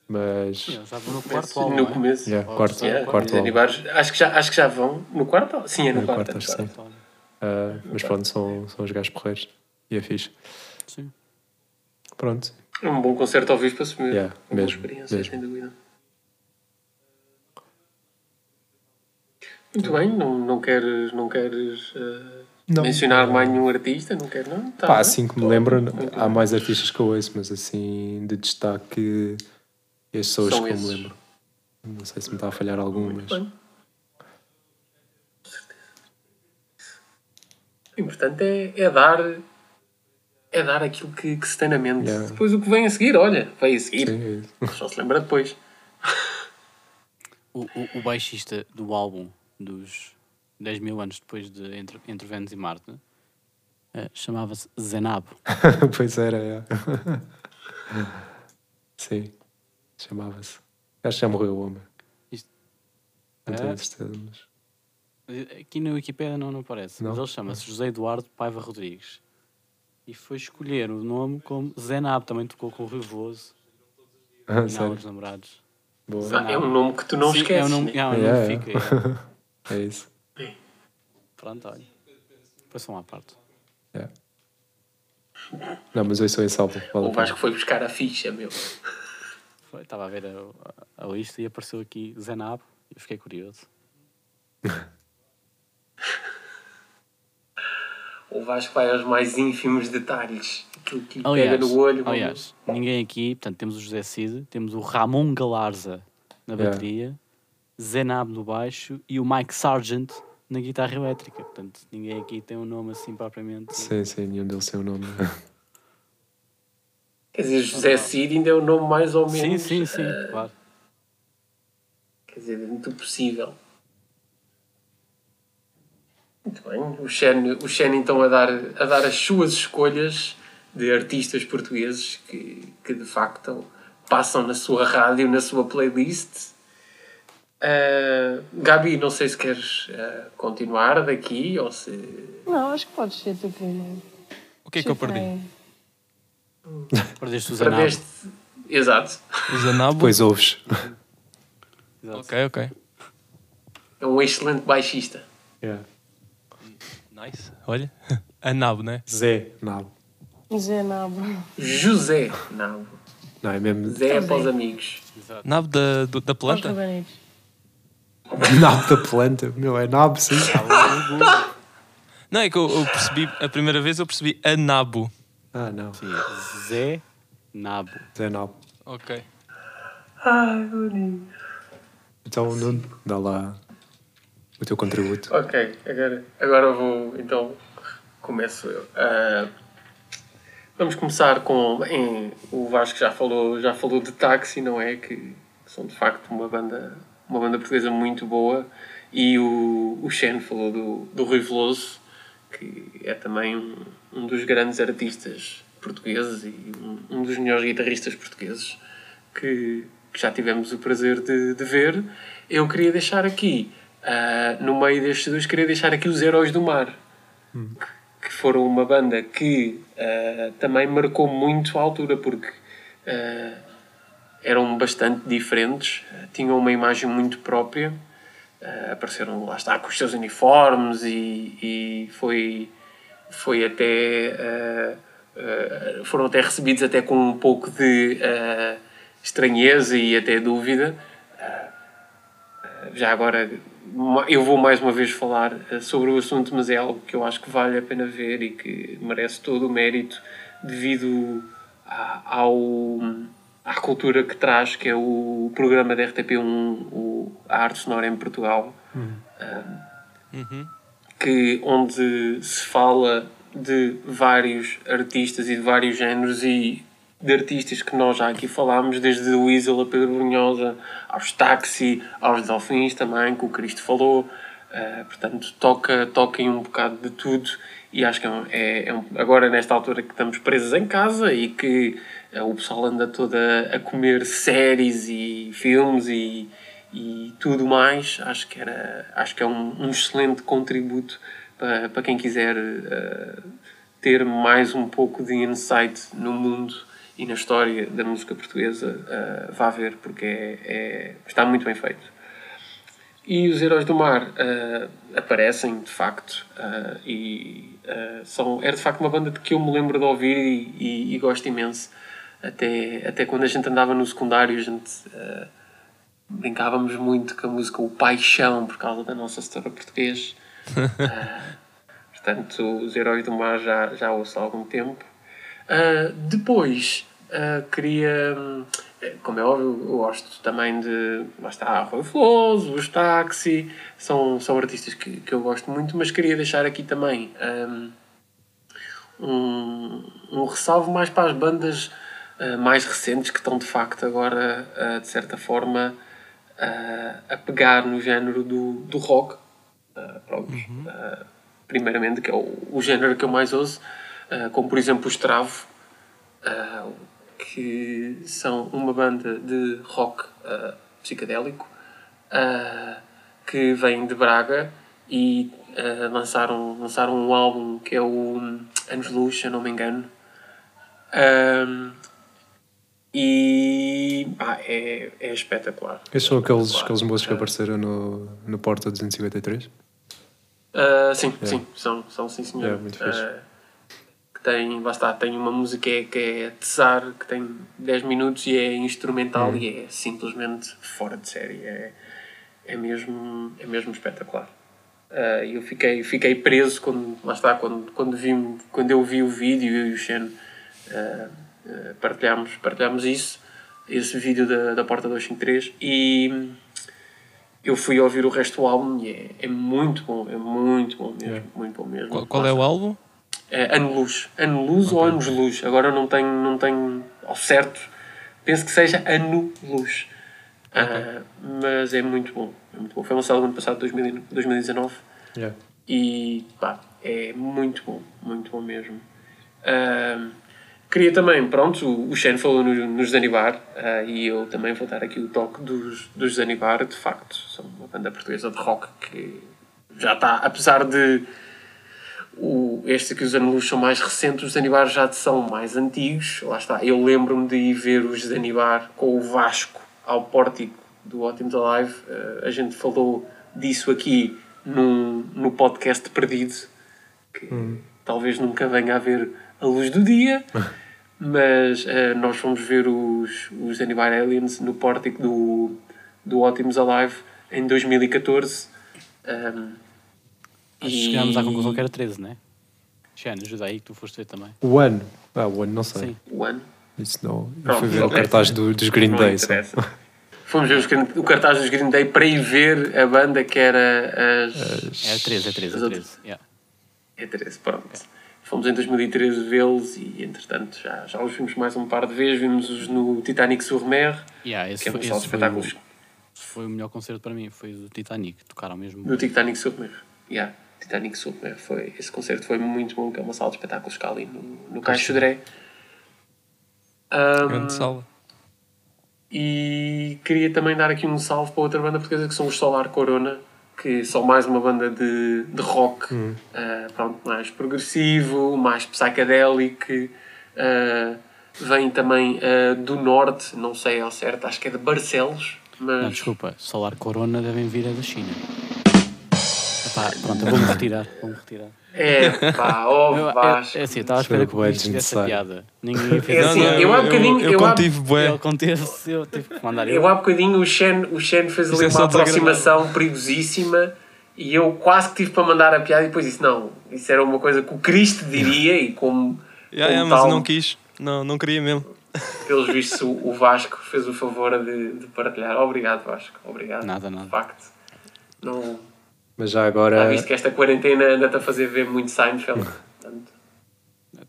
Mas, já no Começo- quarto álbum. no é? começo. yeah, quarto, Yeah, quarto álbum. Acho, que já, acho que já vão no quarto? Sim, é no, No quarto. quarto, acho que sim. quarto. Ah, mas pronto, são, são os gajos porreiros e é fixe. Sim. Pronto, É um bom concerto ao vivo para assumir. Yeah, uma boa mesmo, experiência, mesmo. sem dúvida. Muito bem, não, não queres, não queres eh, Não. mencionar mais nenhum artista? Não quero, não? Tá Pá, bem. assim que me lembro, muito há mais artistas que eu ouço, mas assim, de destaque, estes são os São que eu me esses. lembro. Não sei se me está a falhar algum, mas. Muito bem. Com certeza. O importante é, é dar é dar aquilo que, que se tem na mente. Yeah. Depois o que vem a seguir, olha, vem a seguir. Sim, é isso. Só se lembra depois. O, o, o baixista do álbum dos 10 mil anos depois de Entre, Entre Vênus e Marte eh, chamava-se Zenab. pois era, é. Sim, chamava-se. Acho que já morreu o homem. Isto- Não É? tenho certeza, mas. Aqui na Wikipedia não, não aparece, mas Não? ele chama-se José Eduardo Paiva Rodrigues. E foi escolher o nome como Zenab, também tocou com o Rui Veloso Ah, Namorados. Boa. Ah, é um nome que tu não Sim, esqueces. É um nome, né? é um nome Yeah, que fica. é. É isso. Pronto, olha. Depois são à parte. Yeah. Não, mas eu sou esse álbum. Vale O. Vasco foi buscar a ficha, meu. Foi, estava a ver a, a- a lista e apareceu aqui Zenab e eu fiquei curioso. O Vasco vai aos mais ínfimos detalhes. Aquilo que lhe Aliás, pega no olho. aliás, ninguém aqui, portanto, temos o José Cid, temos o Ramon Galarza na Yeah. bateria, Zenab no baixo e o Mike Sargent na guitarra elétrica. Portanto, ninguém aqui tem um nome assim propriamente. Sim, sim, nenhum deles tem o nome. Quer dizer, José Cid ainda é o nome mais ou Sim, menos. sim, sim, eh, claro. Quer dizer, dentro do possível. Muito bem. O Shen, o Shen então a dar, a dar as suas escolhas de artistas portugueses que, que de facto passam na sua rádio, na sua playlist. Ah, Gabi, não sei se queres ah, continuar daqui ou se. Não, acho que podes ser tu primeiro. O que é que eu perdi? Perdeste o Zenab. Perdeste. Exato. O Zanabo? Depois ouves. Exato. Ok, ok. É um excelente baixista. Yeah. Nice. Olha. Anabo, né? Zé, não. Zé Nabo. José. Não. Não, é mesmo Zé é para os amigos. Nabo da, da planta? rabanitos. nabo da planta. Meu, é nabo, sim. Não, é que eu, eu percebi, a primeira vez eu percebi anabo. Ah, não. Sim, Zé Nabo. Zé nabo. Ok. Ai, bonito. Então, Nuno, dá lá o teu contributo. Ok, agora, agora vou, então, começo eu. Ah, vamos começar com, em, o Vasco já falou, já falou de Táxi, não é? Que são de facto uma banda, uma banda portuguesa muito boa. E o, o Shen falou do, do Rui Veloso, que é também um, um dos grandes artistas portugueses e um, um dos melhores guitarristas portugueses que, que já tivemos o prazer de, de ver. Eu queria deixar aqui, ah, no meio destes dois, queria deixar aqui os Heróis do Mar, que foram uma banda que ah, também marcou muito a altura, porque ah, eram bastante diferentes, tinham uma imagem muito própria, ah, apareceram lá está com os seus uniformes e, e foi, foi até ah, ah, foram até recebidos até com um pouco de estranheza e até dúvida. Já agora eu vou mais uma vez falar sobre o assunto, mas é algo que eu acho que vale a pena ver e que merece todo o mérito devido à- ao, à cultura que traz, que é o programa da RTP1, o, a Arte Sonora em Portugal, Uhum. que, onde se fala de vários artistas e de vários géneros e de artistas que nós já aqui falámos, desde o Weasel a Pedro Brunhosa, aos Taxi, aos Delfins também, que o Cristo falou. Uh, portanto, toca, toca em um bocado de tudo e acho que é, é- é um- agora nesta altura que estamos presos em casa e que o pessoal anda toda a comer séries e filmes e, e tudo mais, acho que, era, acho que é um, um excelente contributo para, para quem quiser uh, ter mais um pouco de insight no mundo e na história da música portuguesa, uh, vá ver, porque é, é- está muito bem feito. E os Heróis do Mar uh, aparecem, de facto, e são, era de facto uma banda que eu me lembro de ouvir e, e- e gosto imenso. Até, até quando a gente andava no secundário, a gente uh, brincávamos muito com a música O Paixão, por causa da nossa história português. Uh, portanto, os Heróis do Mar já, já ouço há algum tempo. Uh, depois, uh, queria, eh, como é óbvio, eu gosto também de. Lá está, Rui Veloso, os Taxi, são, são artistas que, que eu gosto muito, mas queria deixar aqui também hum, um, um ressalvo mais para as bandas mais recentes que estão de facto agora, uh, de certa forma, uh, a pegar no género do, do rock. Pronto, uh, primeiramente, que é o, o género que eu mais ouço, como por exemplo o Stravo, que são uma banda de rock psicadélico que vem de Braga e uh, lançaram, lançaram um álbum que é o Anos Luz, se eu não me engano. Um, e pá, é, é espetacular. Estes são aqueles, Espetacular. aqueles moços que apareceram no, no Porta 253? Uh, sim, sim, são, são sim senhor. É, muito fixe. Uh, que tem, lá está, tem uma música que é, que é Tesar, que tem 10 minutos e é instrumental Hum. e é simplesmente fora de série. É, é, mesmo, é mesmo espetacular. Uh, eu fiquei, fiquei preso quando, lá está, quando, quando, vi, quando eu vi o vídeo, e o Shen uh, uh, partilhámos, partilhámos isso, esse vídeo da, da Porta 253 e eu fui ouvir o resto do álbum e é, é muito bom, é muito bom mesmo, muito bom mesmo. Qual, qual é o álbum? É Ano Luz. Ano Luz ou Anos Luz? Agora não tenho, não tenho ao certo. Penso que seja Ano Luz. Ah, mas é muito bom. É muito bom. Foi lançado no ano passado, 2000 2019. Yeah. E pá, é muito bom. Muito bom mesmo. Ah, queria também, pronto, o o Shen falou no- nos Zanibar ah, e eu também vou dar aqui o toque dos, dos Zanibar. De facto, são uma banda portuguesa de rock que já está, apesar de o, este aqui, os Anulus, são mais recentes, os Zanibar já são mais antigos. Lá está, eu lembro-me de ir ver os Zanibar com o Vasco ao pórtico do Ótimos Alive. Eh, a gente falou disso aqui num, no podcast Perdido, que talvez nunca venha a ver a luz do dia. Mas eh, nós fomos ver os, os Zanibar Aliens no pórtico do, do Ótimos Alive em 2014. Um, que chegámos à conclusão que era 13, não é? Xana, ajuda aí que tu foste ver também. O ano? Ah, o ano não sei. Sim. o ano. Isso não. Eu fui ver o cartaz do- dos Green Não Day. Fomos ver os o cartaz dos Green Day para ir ver a banda que era as. É 13, é 13, As é outras- 13. Yeah. É 13, pronto. Fomos em 2013 vê-los e, entretanto, já, já os vimos mais um par de vezes. Vimos-os no Titanic sur Mer, Yeah, esse que é sala de esse foi, o, espetáculos foi o melhor concerto para mim, foi o Titanic. Tocaram mesmo. do Titanic sur Mer. Yeah, Titanic sur Mer. Foi, esse concerto foi muito bom, que é uma sala de espetáculos cá ali no, no Caixo Sodré. Ahm, Grande sala. E queria também dar aqui um salve para outra banda portuguesa que são os Solar Corona, que são mais uma banda de, de rock, ah, pronto, mais progressivo, mais psicadélico. ah, vem também ah, do norte, não sei ao certo, acho que é de Barcelos, mas Não, desculpa, Solar Corona devem vir da China. Epá, pronto, eu vou-me retirar. Vou-me retirar. é pá, ó Eu, eu, Vasco. é assim, eu estava à espera que o a desnecessário. piada. Ninguém fez É a assim, piada. eu há bocadinho- eu, eu há- contive bué. Ele conteve-se, eu tive que mandar Eu eu. há bocadinho o Shen, o Shen fez ali é uma aproximação perigosíssima e eu quase que tive para mandar a piada e depois disse não, isso era uma coisa que o Cristo diria e como, Yeah, como yeah, mas tal, eu não quis. Não, não queria mesmo. Pelos vistos, o o Vasco fez o favor de, de partilhar. Obrigado, Vasco. Obrigado. Nada, nada. De facto. Não, Mas já já agora. viste que esta quarentena anda-te a fazer ver muito Seinfeld. Portanto,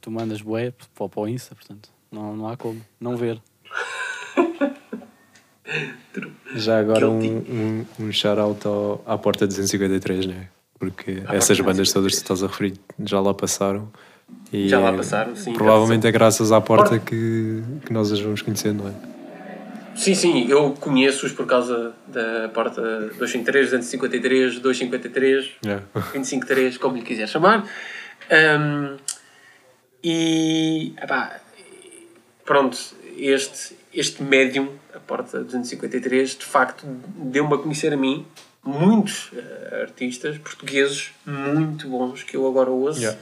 Tu mandas bué para o Insta, portanto, não, não há como não ver. Já agora um, um, um shout-out ao- à porta 253, né? Porque À essas bandas todas 253. que tu estás a referir já lá passaram. E Já lá passaram, sim. Provavelmente é graças à porta Porta. que, que nós as vamos conhecendo, não é? Sim, sim, eu conheço-os por causa da porta 253, 253, 253, É. 253, como lhe quiser chamar. Ahm, e epá, pronto, este, este médium, a porta 253, de facto deu-me a conhecer a mim muitos eh, artistas portugueses muito bons que eu agora ouço Yeah.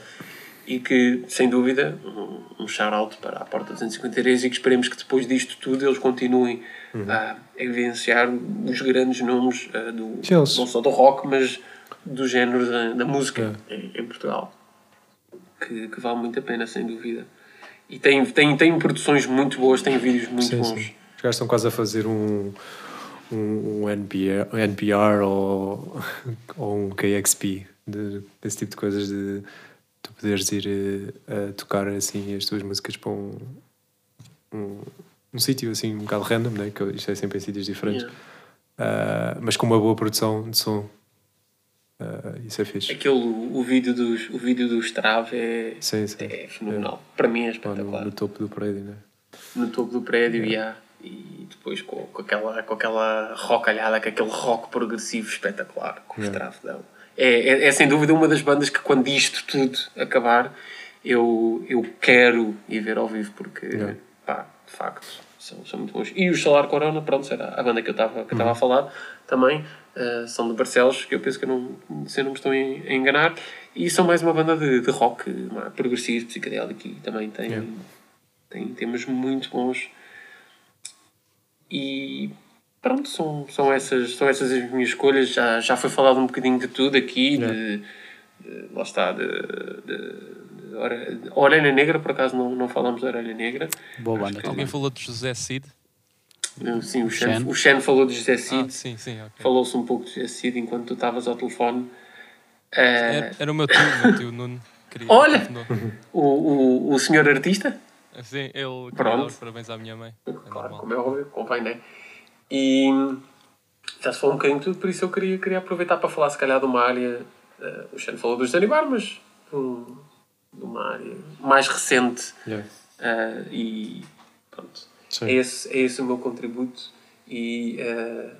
E que, sem dúvida, um, um shout-out para a Porta 253 e que esperemos que depois disto tudo eles continuem a evidenciar os grandes nomes ah, do, não só do rock, mas do género da, da música em, em Portugal. Que, que vale muito a pena, sem dúvida. E tem, tem, tem produções muito boas, tem vídeos muito Sim, bons. sim. Os gajos estão quase a fazer um, um, um NPR, um NPR ou, ou um KXP, de, esse tipo de coisas de tu poderes ir eh, a tocar assim as tuas músicas para um, um, um sítio assim um bocado random, né? que isto é sempre em sítios diferentes, Yeah. Ah, mas com uma boa produção de som. Ah, isso é fixe. Aquele, o vídeo dos, o vídeo do Strave é, Sim, sim. é fenomenal. Para mim é Lá no, espetacular. no topo do prédio, né? no topo do prédio e há e depois com, com aquela com aquela rocalhada com aquele rock progressivo espetacular com o Yeah. Strafe dão é, é, é sem dúvida uma das bandas que quando isto tudo acabar eu, eu quero ir ver ao vivo porque Yeah. pá, de facto são, são muito bons e os Solar Corona pronto era a banda que eu estava que Uhum. a falar também eh, são de Barcelos que eu penso que eu não, se eu não me estou a en- a enganar e são mais uma banda de, de rock progressivo, psicadélico e também tem Yeah. tem temas muito bons e pronto, são, são, essas, são essas as minhas escolhas. Já, já foi falado um bocadinho de tudo aqui, de, de- lá está, de, de, de Ore- de Orelha Negra, por acaso não, não falamos da Orelha Negra. Boa banda Alguém também. falou de José Cid? Sim, o Shen, Shen. o Shen falou de José Cid, Ah, sim, sim, ok. falou-se um pouco de José Cid enquanto tu estavas ao telefone. Eh, Era, era o meu tio, o meu tio Nuno. Queria, Olha! o, o, o senhor artista, Sim, ele Pronto. parabéns à minha mãe. É Claro, normal. como é óbvio, convém, né? E já se falou um bocadinho de tudo, por isso eu queria, queria aproveitar para falar, se calhar, de uma área. eh, o Xano falou dos Zanibar, mas de, um- de uma área mais recente. Yeah. eh, e pronto. Sim. É esse, é esse o meu contributo. E eh,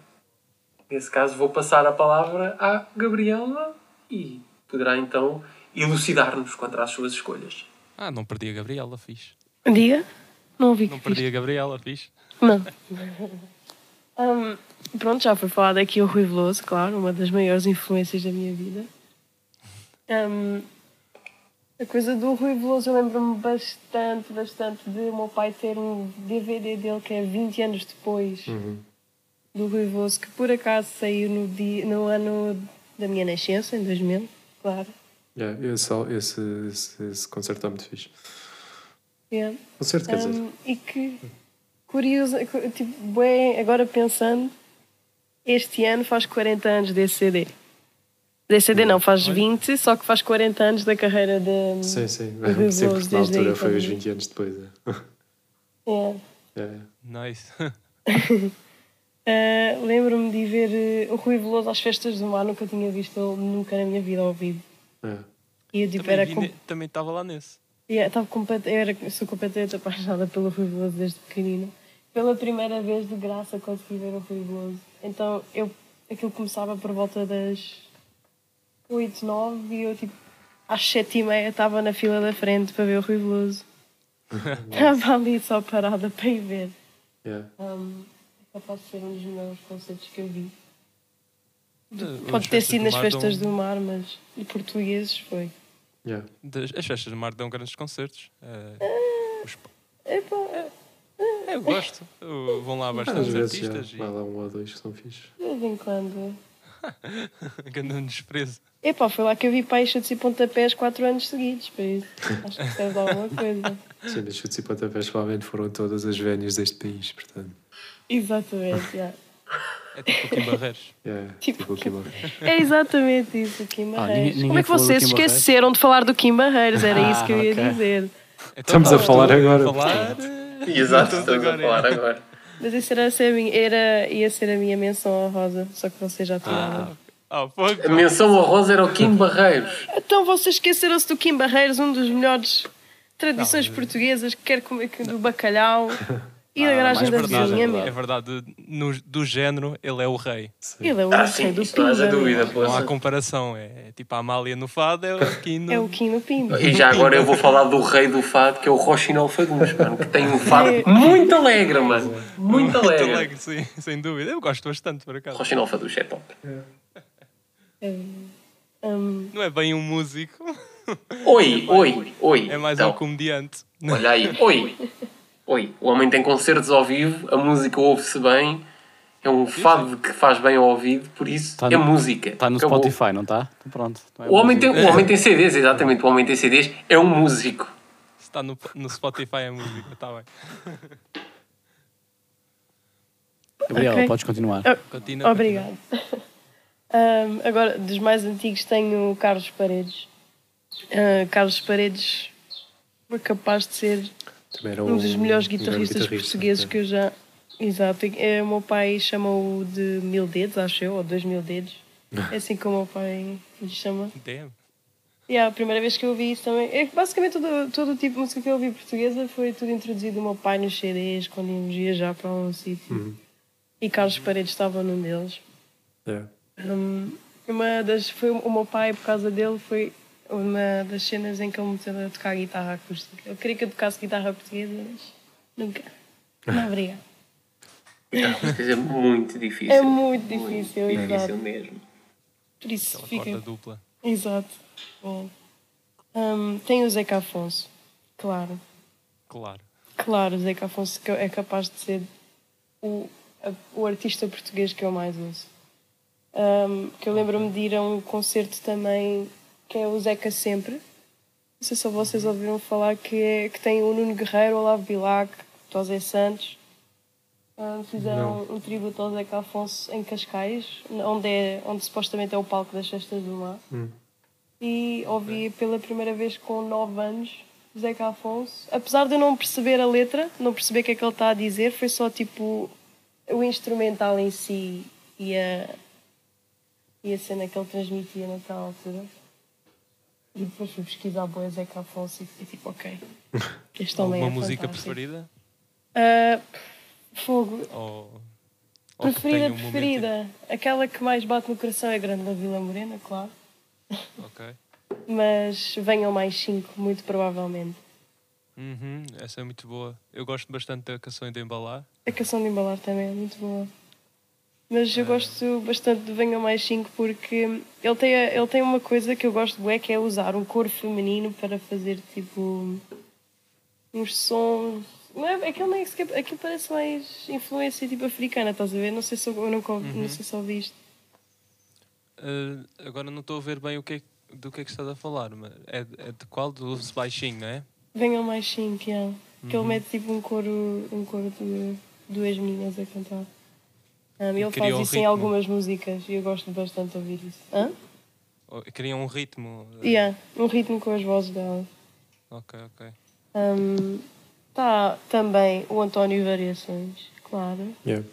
nesse caso vou passar a palavra à Gabriela e poderá então elucidar-nos quanto às suas escolhas. Ah, não perdi a Gabriela, fiz. Diga? Não ouvi Não que perdi a Gabriela, fiz. Não. Hum, pronto, já foi falado aqui o Rui Veloso, claro, uma das maiores influências da minha vida. Hum, a coisa do Rui Veloso eu lembro-me bastante, bastante de o meu pai ter um DVD dele que é 20 anos depois do Rui Veloso, que por acaso saiu no, dia, no ano da minha nascença, em 2000, claro. Yeah, esse, esse, esse, esse concerto está muito fixe. Yeah. Concerto, quer dizer. Um, e que curioso, cu- tipo, bem, agora pensando, este ano faz 40 anos desse CD. Desse CD não, faz 20, só que faz 40 anos da carreira de. Sim, sim. de Rui Sim, porque na altura aí foi os também. 20 anos depois. né? É. Yeah. Nice. Ah, Lembro-me de ver eh, o Rui Veloso às festas do mar, nunca tinha visto ele nunca na minha vida ao vivo. Yeah. E eu tipo, Também era com... Também estava lá nesse. Yeah, estava complet... eu era... sou completamente apaixonada pelo Rui Veloso desde pequenino. Pela primeira vez de graça consegui ver o Rui Veloso. Então eu... aquilo começava por volta das 8, 9 e eu tipo às 7 e meia estava na fila da frente para ver o Rui Veloso. Estava ali só parada para ir ver. Yeah. Um, é capaz de ser um dos melhores concertos que eu vi. De- Pode ter sido do nas festas dão- do mar, mas de portugueses foi. Yeah. As festas do mar dão grandes concertos. Eh, os pa- Epá, Eu gosto. Vão lá Às bastantes vezes já artistas vai lá um ou dois que são fixes. de vez em quando. e grande desprezo. Epá, foi lá que eu vi para chutes e pontapés 4 anos seguidos, por isso. Acho que serve alguma coisa. Sim, nas chutes e pontapés provavelmente foram todas as vénias deste país, portanto. Exatamente, yeah. É tipo o Kim Barreiros. É, Tipo, tipo o Kim Barreiros. É exatamente isso, o Kim Ah, Barreiros. ninguém- ninguém Como é que vocês se esqueceram de falar do Kim Barreiros? Era isso que eu ia Ah, ok. dizer. Então, Estamos a vamos falar agora, Falar, Exato, estamos a agora, falar agora. Mas isso era, ser a minha, era, ia ser a minha menção honrosa, só que vocês já tiraram. Ah, fogo. A menção honrosa era o Kim Barreiros. Então vocês esqueceram-se do Kim Barreiros, um dos melhores tradições portuguesas, que quer comer que- do bacalhau e da garagem da verdade, vizinha. é meu. É verdade, no- do género, ele é o rei. Ele é o Ah, rei sim, do isso não Pimba. dúvida. Não há comparação. É tipo a Amália no fado, é o Kim no... É o Kim no Pimba. E já agora eu vou falar do rei do fado, que é o Rochinol Fagundes, mano, que tem um fado muito alegre, mano. Muito Muito alegre. alegre, sim, sem dúvida. Eu gosto bastante, por acaso. Rochinol Fagundes é top. Hum, Não é bem um músico, Oi, oi, oi. é mais Então, um comediante. Olha aí, oi. Oi. O homem tem concertos ao vivo, a música ouve-se bem, é um fado que faz bem ao ouvido, por isso Tá é no- música. Está no Acabou. Spotify, não está? Então pronto. Então é O homem, tem, o homem tem CDs, exatamente. O homem tem CDs, é um músico. Se está no, no Spotify é música, está bem. Gabriela, Ok. podes continuar. Ah, Continua. Obrigado. Hum, agora, dos mais antigos, tenho o Carlos Paredes. Ah, Carlos Paredes foi capaz de ser Também era um dos melhores um guitarristas guitarrista, portugueses é. que eu já. Exato. É, o meu pai chama-o de Mil Dedos, acho eu, ou Dois Mil Dedos. É assim que o meu pai lhe chama. Damn. E a primeira vez que eu ouvi isso também. É que basicamente todo, todo o tipo de música que eu ouvi portuguesa foi tudo introduzido do meu pai nos CDs quando íamos viajar para um sítio. Uhum. E Carlos Paredes estava num deles. É. Hum, uma das. Foi o meu pai, por causa dele, foi uma das cenas em que ele me meteu a tocar guitarra acústica. Eu queria que eu tocasse guitarra portuguesa, mas nunca. Não, obrigado. Dizer, muito difícil. É muito difícil, Muito difícil exato. mesmo. Por isso Aquela fica. corda dupla. Exato. Bom. Hum, tem o Zeca Afonso, claro. Claro. Claro, o Zeca Afonso que é capaz de ser o, a- o artista português que eu mais ouço. Um, que eu lembro-me de ir a um concerto também que é o Zeca Sempre. Não sei se vocês ouviram falar que, é, que tem o Nuno Guerreiro, o Olavo Bilac, o José Santos. Um, fizeram um tributo ao Zeca Afonso em Cascais, onde, é, onde supostamente é o palco das Festas do Mar. E ouvi pela primeira vez com 9 anos Zeca Afonso. Apesar de eu não perceber a letra, não perceber o que é que ele está a dizer, foi só tipo o instrumental em si e a, e a cena que ele transmitia naquela altura. E depois fui pesquisar boa Zeca Afonso e fiquei tipo, ok. Este homem Alguma é música fantástico. preferida? Ah, fogo. Ou, ou que Preferida, um momento- preferida. Aquela que mais bate no coração é a Grande da Vila Morena, claro. Ok. Mas venham mais cinco, muito provavelmente. Uhum, essa é muito boa. Eu gosto bastante da canção de embalar. A canção de embalar também é muito boa. Mas Ah. eu gosto bastante de Venham Mais 5 porque ele tem, ele tem uma coisa que eu gosto bué, que é usar um coro feminino para fazer tipo uns sons. Não é, aquilo, nem sequer, aquilo parece mais influência tipo africana, estás a ver? Não sei se eu, nunca Uhum. não sei se ouviste. Uh, agora não estou a ver bem o que é, que- do que é que estás a falar, mas é, é de qual? Do baixinho, não é? Venham Mais 5, yeah. que Uhum. ele mete tipo um coro, um coro de duas meninas a cantar. Um, ele faz um isso em algumas músicas e eu gosto bastante de ouvir isso. Hã? Cria um ritmo. uh, Yeah, um ritmo com as vozes dela. Ok, ok. Um, tá também o António Variações, claro. Yeah.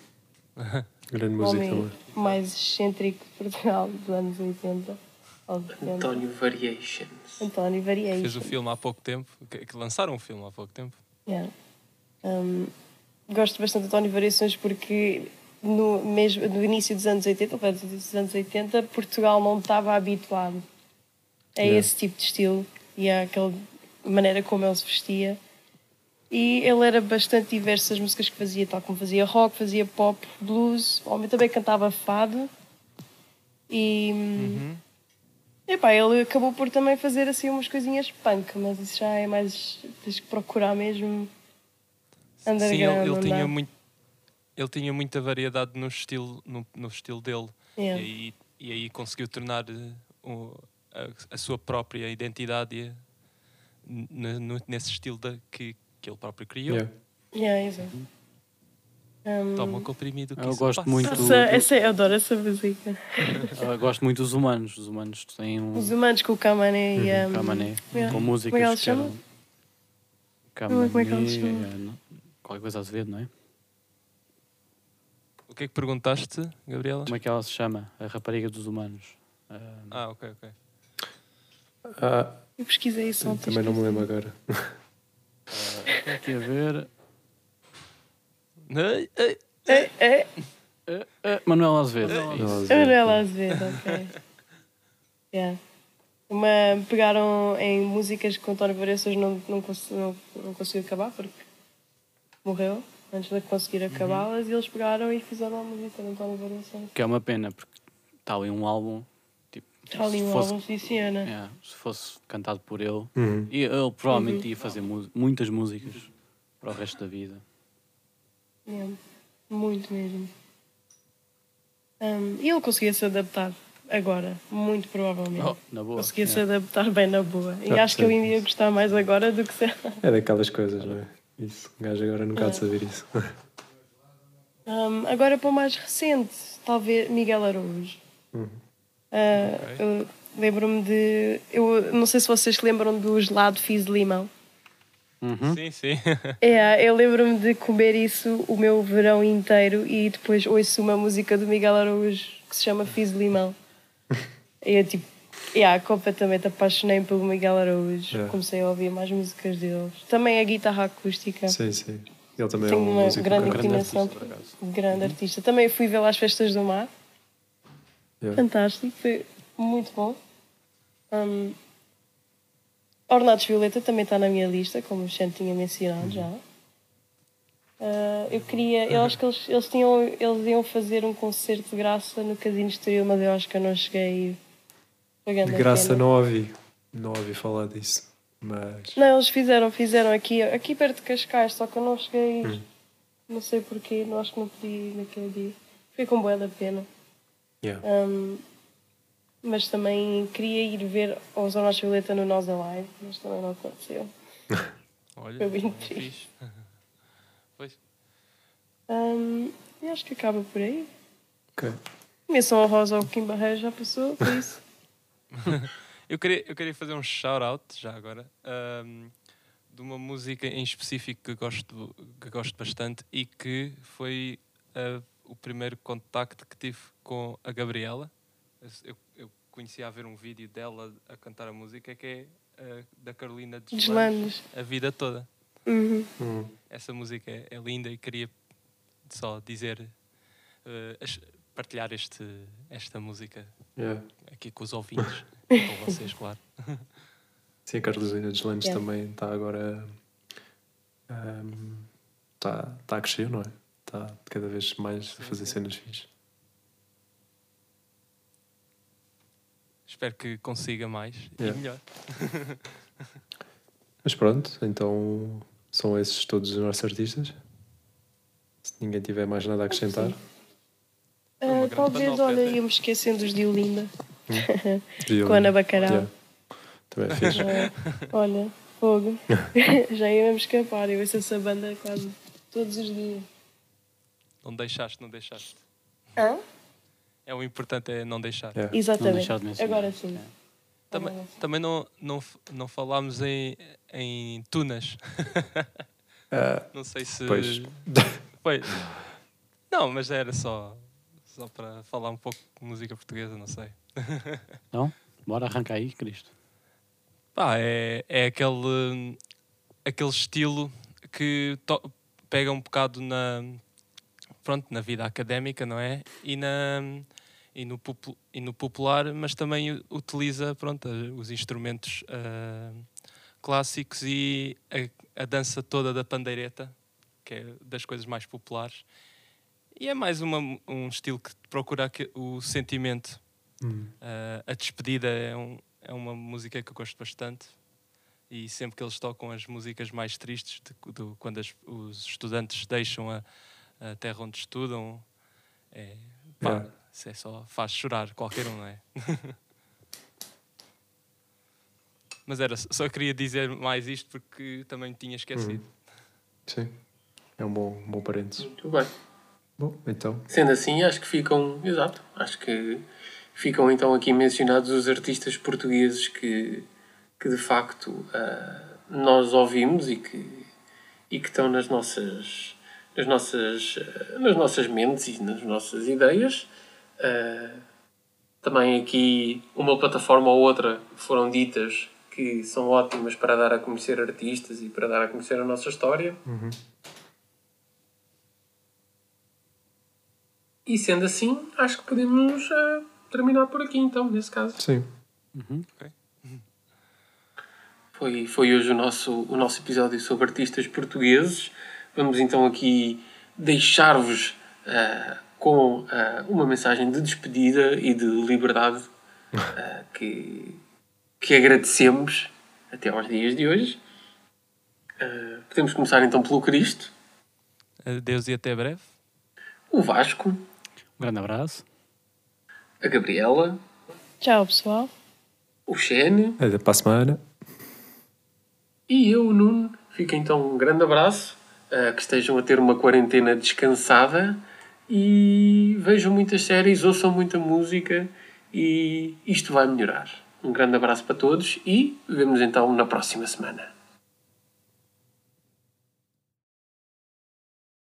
Grande O música homem também. mais excêntrico de Portugal dos anos 80 aos 70. António Variations. António Variações. Fez o filme há pouco tempo. Que, que lançaram um filme há pouco tempo. Yeah. Um, gosto bastante de António Variações porque no, mesmo, no início dos anos 80, ou dos anos 80, Portugal não estava habituado a Yeah. esse tipo de estilo e àquela maneira como ele se vestia. E ele era bastante diverso as músicas que fazia, tal como fazia rock, fazia pop, blues, o homem também cantava fado. E Uhum. epá, ele acabou por também fazer assim umas coisinhas punk, mas isso já é mais. tens que procurar mesmo. Sim, ele, ele tinha muito. Ele tinha muita variedade no estilo, no, no estilo dele. Yeah. E, aí, e aí conseguiu tornar eh, o- a, a sua própria identidade e a- n- n- nesse estilo da, que, que ele próprio criou. Yeah. Yeah, exato. Um, Toma o comprimido que Eu isso gosto passa. muito- essa, essa, eu adoro essa música. Eu gosto muito dos humanos. Os humanos têm um Os humanos com o Kamané e um, camané yeah. com músicas Como é que ela se que eram- chama? Camané, Como é que ela se chama? é, não- qualquer coisa Azevedo, não é? O que é que perguntaste, Gabriela? Como é que ela se chama? A rapariga dos humanos. Ah, Ah, ok, ok. Ah, Eu pesquisei isso ontem. também não me lembro agora. Estou aqui a ver. Ei, ei, É, é, Manuel Azevedo. Isso. Azevedo. Manuela Azevedo, ok. Yeah. Uma, pegaram em músicas que o António Vareças não, não, cons- não, não conseguiu acabar porque morreu antes de conseguir acabá-las e eles pegaram e fizeram a música do António Vareças. Que é uma pena, porque está ali um álbum. Tipo, Está ali um fosse- álbum, sim, senhora. é, se fosse cantado por ele, Uhum. e ele provavelmente ia fazer mu- muitas músicas para o resto da vida. Yeah. Muito mesmo. Um, e ele conseguia se adaptar agora, muito provavelmente. Oh, na boa. conseguia se é. adaptar bem na boa. E Ah, acho que eu sim. ainda ia gostar mais agora do que se. É daquelas coisas, não é? Isso. O gajo agora nunca há de saber isso. Um, agora para o mais recente, talvez Miguel Araújo. Uhum. Ah, eu Lembro-me de. Eu não sei se vocês se lembram do gelado Fiz de limão. Uhum. Sim, sim. É, eu lembro-me de comer isso o meu verão inteiro e depois ouço uma música do Miguel Araújo que se chama Fiz de Limão. E eu tipo, yeah, completamente apaixonei pelo Miguel Araújo. Yeah. Comecei a ouvir mais músicas deles. Também a guitarra acústica. Sim, sim. Ele também Tenho é um uma músico grande inclinação. artista, por acaso. Grande artista. Também fui vê-lo às festas do mar. Yeah. Fantástico, foi muito bom. Um, Ornados Violeta também está na minha lista, como o Xande tinha mencionado já. Uh, eu queria, eu acho que eles, eles, tinham, eles iam fazer um concerto de graça no Casino Estoril, mas eu acho que eu não cheguei a ir. Foi grande De graça não ouvi. Não ouvi falar disso. Mas. Não, eles fizeram, fizeram aqui, aqui perto de Cascais, só que eu não cheguei. Hum. Não sei porquê, não acho que não podia ir naquele dia. Foi com boa da pena. Yeah. Um, mas também queria ir ver os Ornados Violeta no Nós Alive, mas também não aconteceu. Olha, Foi bem fixe. triste. Pois. Um, e acho que acaba por aí. Ok. Menção a Rosa ao Kim Barreiro já passou, por isso. Eu queria, eu queria fazer um shout-out, já agora, ahm, de uma música em específico que gosto, que gosto bastante e que foi o primeiro contacto que tive com a Gabriela. Eu, eu conhecia a ver um vídeo dela a cantar a música que é da Carolina Deslandes, a vida toda. Uhum. Hum. Essa música é, é linda e queria só dizer, ah, as- partilhar este, esta música Yeah. aqui com os ouvintes, com vocês, claro. Sim, a Carolina Deslandes Yeah. também está agora. Está tá a crescer, não é? Está cada vez mais a fazer cenas fixes. Espero que consiga mais e Yeah. melhor. Mas pronto, então são esses todos os nossos artistas. Se ninguém tiver mais nada a acrescentar. Grande talvez, panóplia olha, até. íamos esquecendo os de Olinda. viu? Com a Ana Bacalhau. Yeah. Também é fixe. Ah, olha, fogo. já íamos escapar. Eu ouço essa banda quase todos os dias. Não deixaste, não deixaste. Hã? É o importante é não deixar. Yeah. Não Exatamente. deixar de. Agora sim. É. Também, Agora sim. também não, não, não falámos em, em tunas. Ah, Não sei se. Pois. Foi. Não, mas era só, só para falar um pouco de música portuguesa, não sei. Não? Bora arrancar aí, Cristo. Pá, é, é aquele, aquele estilo que to- pega um bocado na, pronto, na vida académica, não é? E, na, e, no, popu- e no popular, mas também utiliza pronto, os instrumentos ah, clássicos e a, a dança toda da pandeireta, que é das coisas mais populares. E é mais uma, um estilo que procura o sentimento hum. Uh, a despedida é, um- é uma música que eu gosto bastante e sempre que eles tocam as músicas mais tristes, de, do- quando as- os estudantes deixam a, a terra onde estudam, é, pá, Yeah. isso é só faz chorar qualquer um, não é? Mas era, só queria dizer mais isto porque também me tinha esquecido. Sim. É um bom, um bom parênteses. Muito bem. Bom, então. Sendo assim, acho que ficam. Exato. Acho que ficam então aqui mencionados os artistas portugueses que, que de facto ah, nós ouvimos e que, e que estão nas nossas, nas, nossas, ah, nas nossas mentes e nas nossas ideias. Ah, também aqui uma plataforma ou outra foram ditas que são ótimas para dar a conhecer artistas e para dar a conhecer a nossa história. E sendo assim, acho que podemos ah, terminar por aqui então, nesse caso. Sim. Foi, foi hoje o nosso, o nosso episódio sobre artistas portugueses. Vamos então aqui deixar-vos ah, com ah, uma mensagem de despedida e de liberdade que, que agradecemos até aos dias de hoje. Podemos começar então pelo Cristo, Adeus e até breve. o Vasco, Um grande abraço. a Gabriela, Tchau, pessoal. o Xene Até para a semana. e eu, o Nuno. Fica então um grande abraço, ah, que estejam a ter uma quarentena descansada e vejam muitas séries, ouçam muita música e isto vai melhorar. Um grande abraço para todos e vemos então na próxima semana.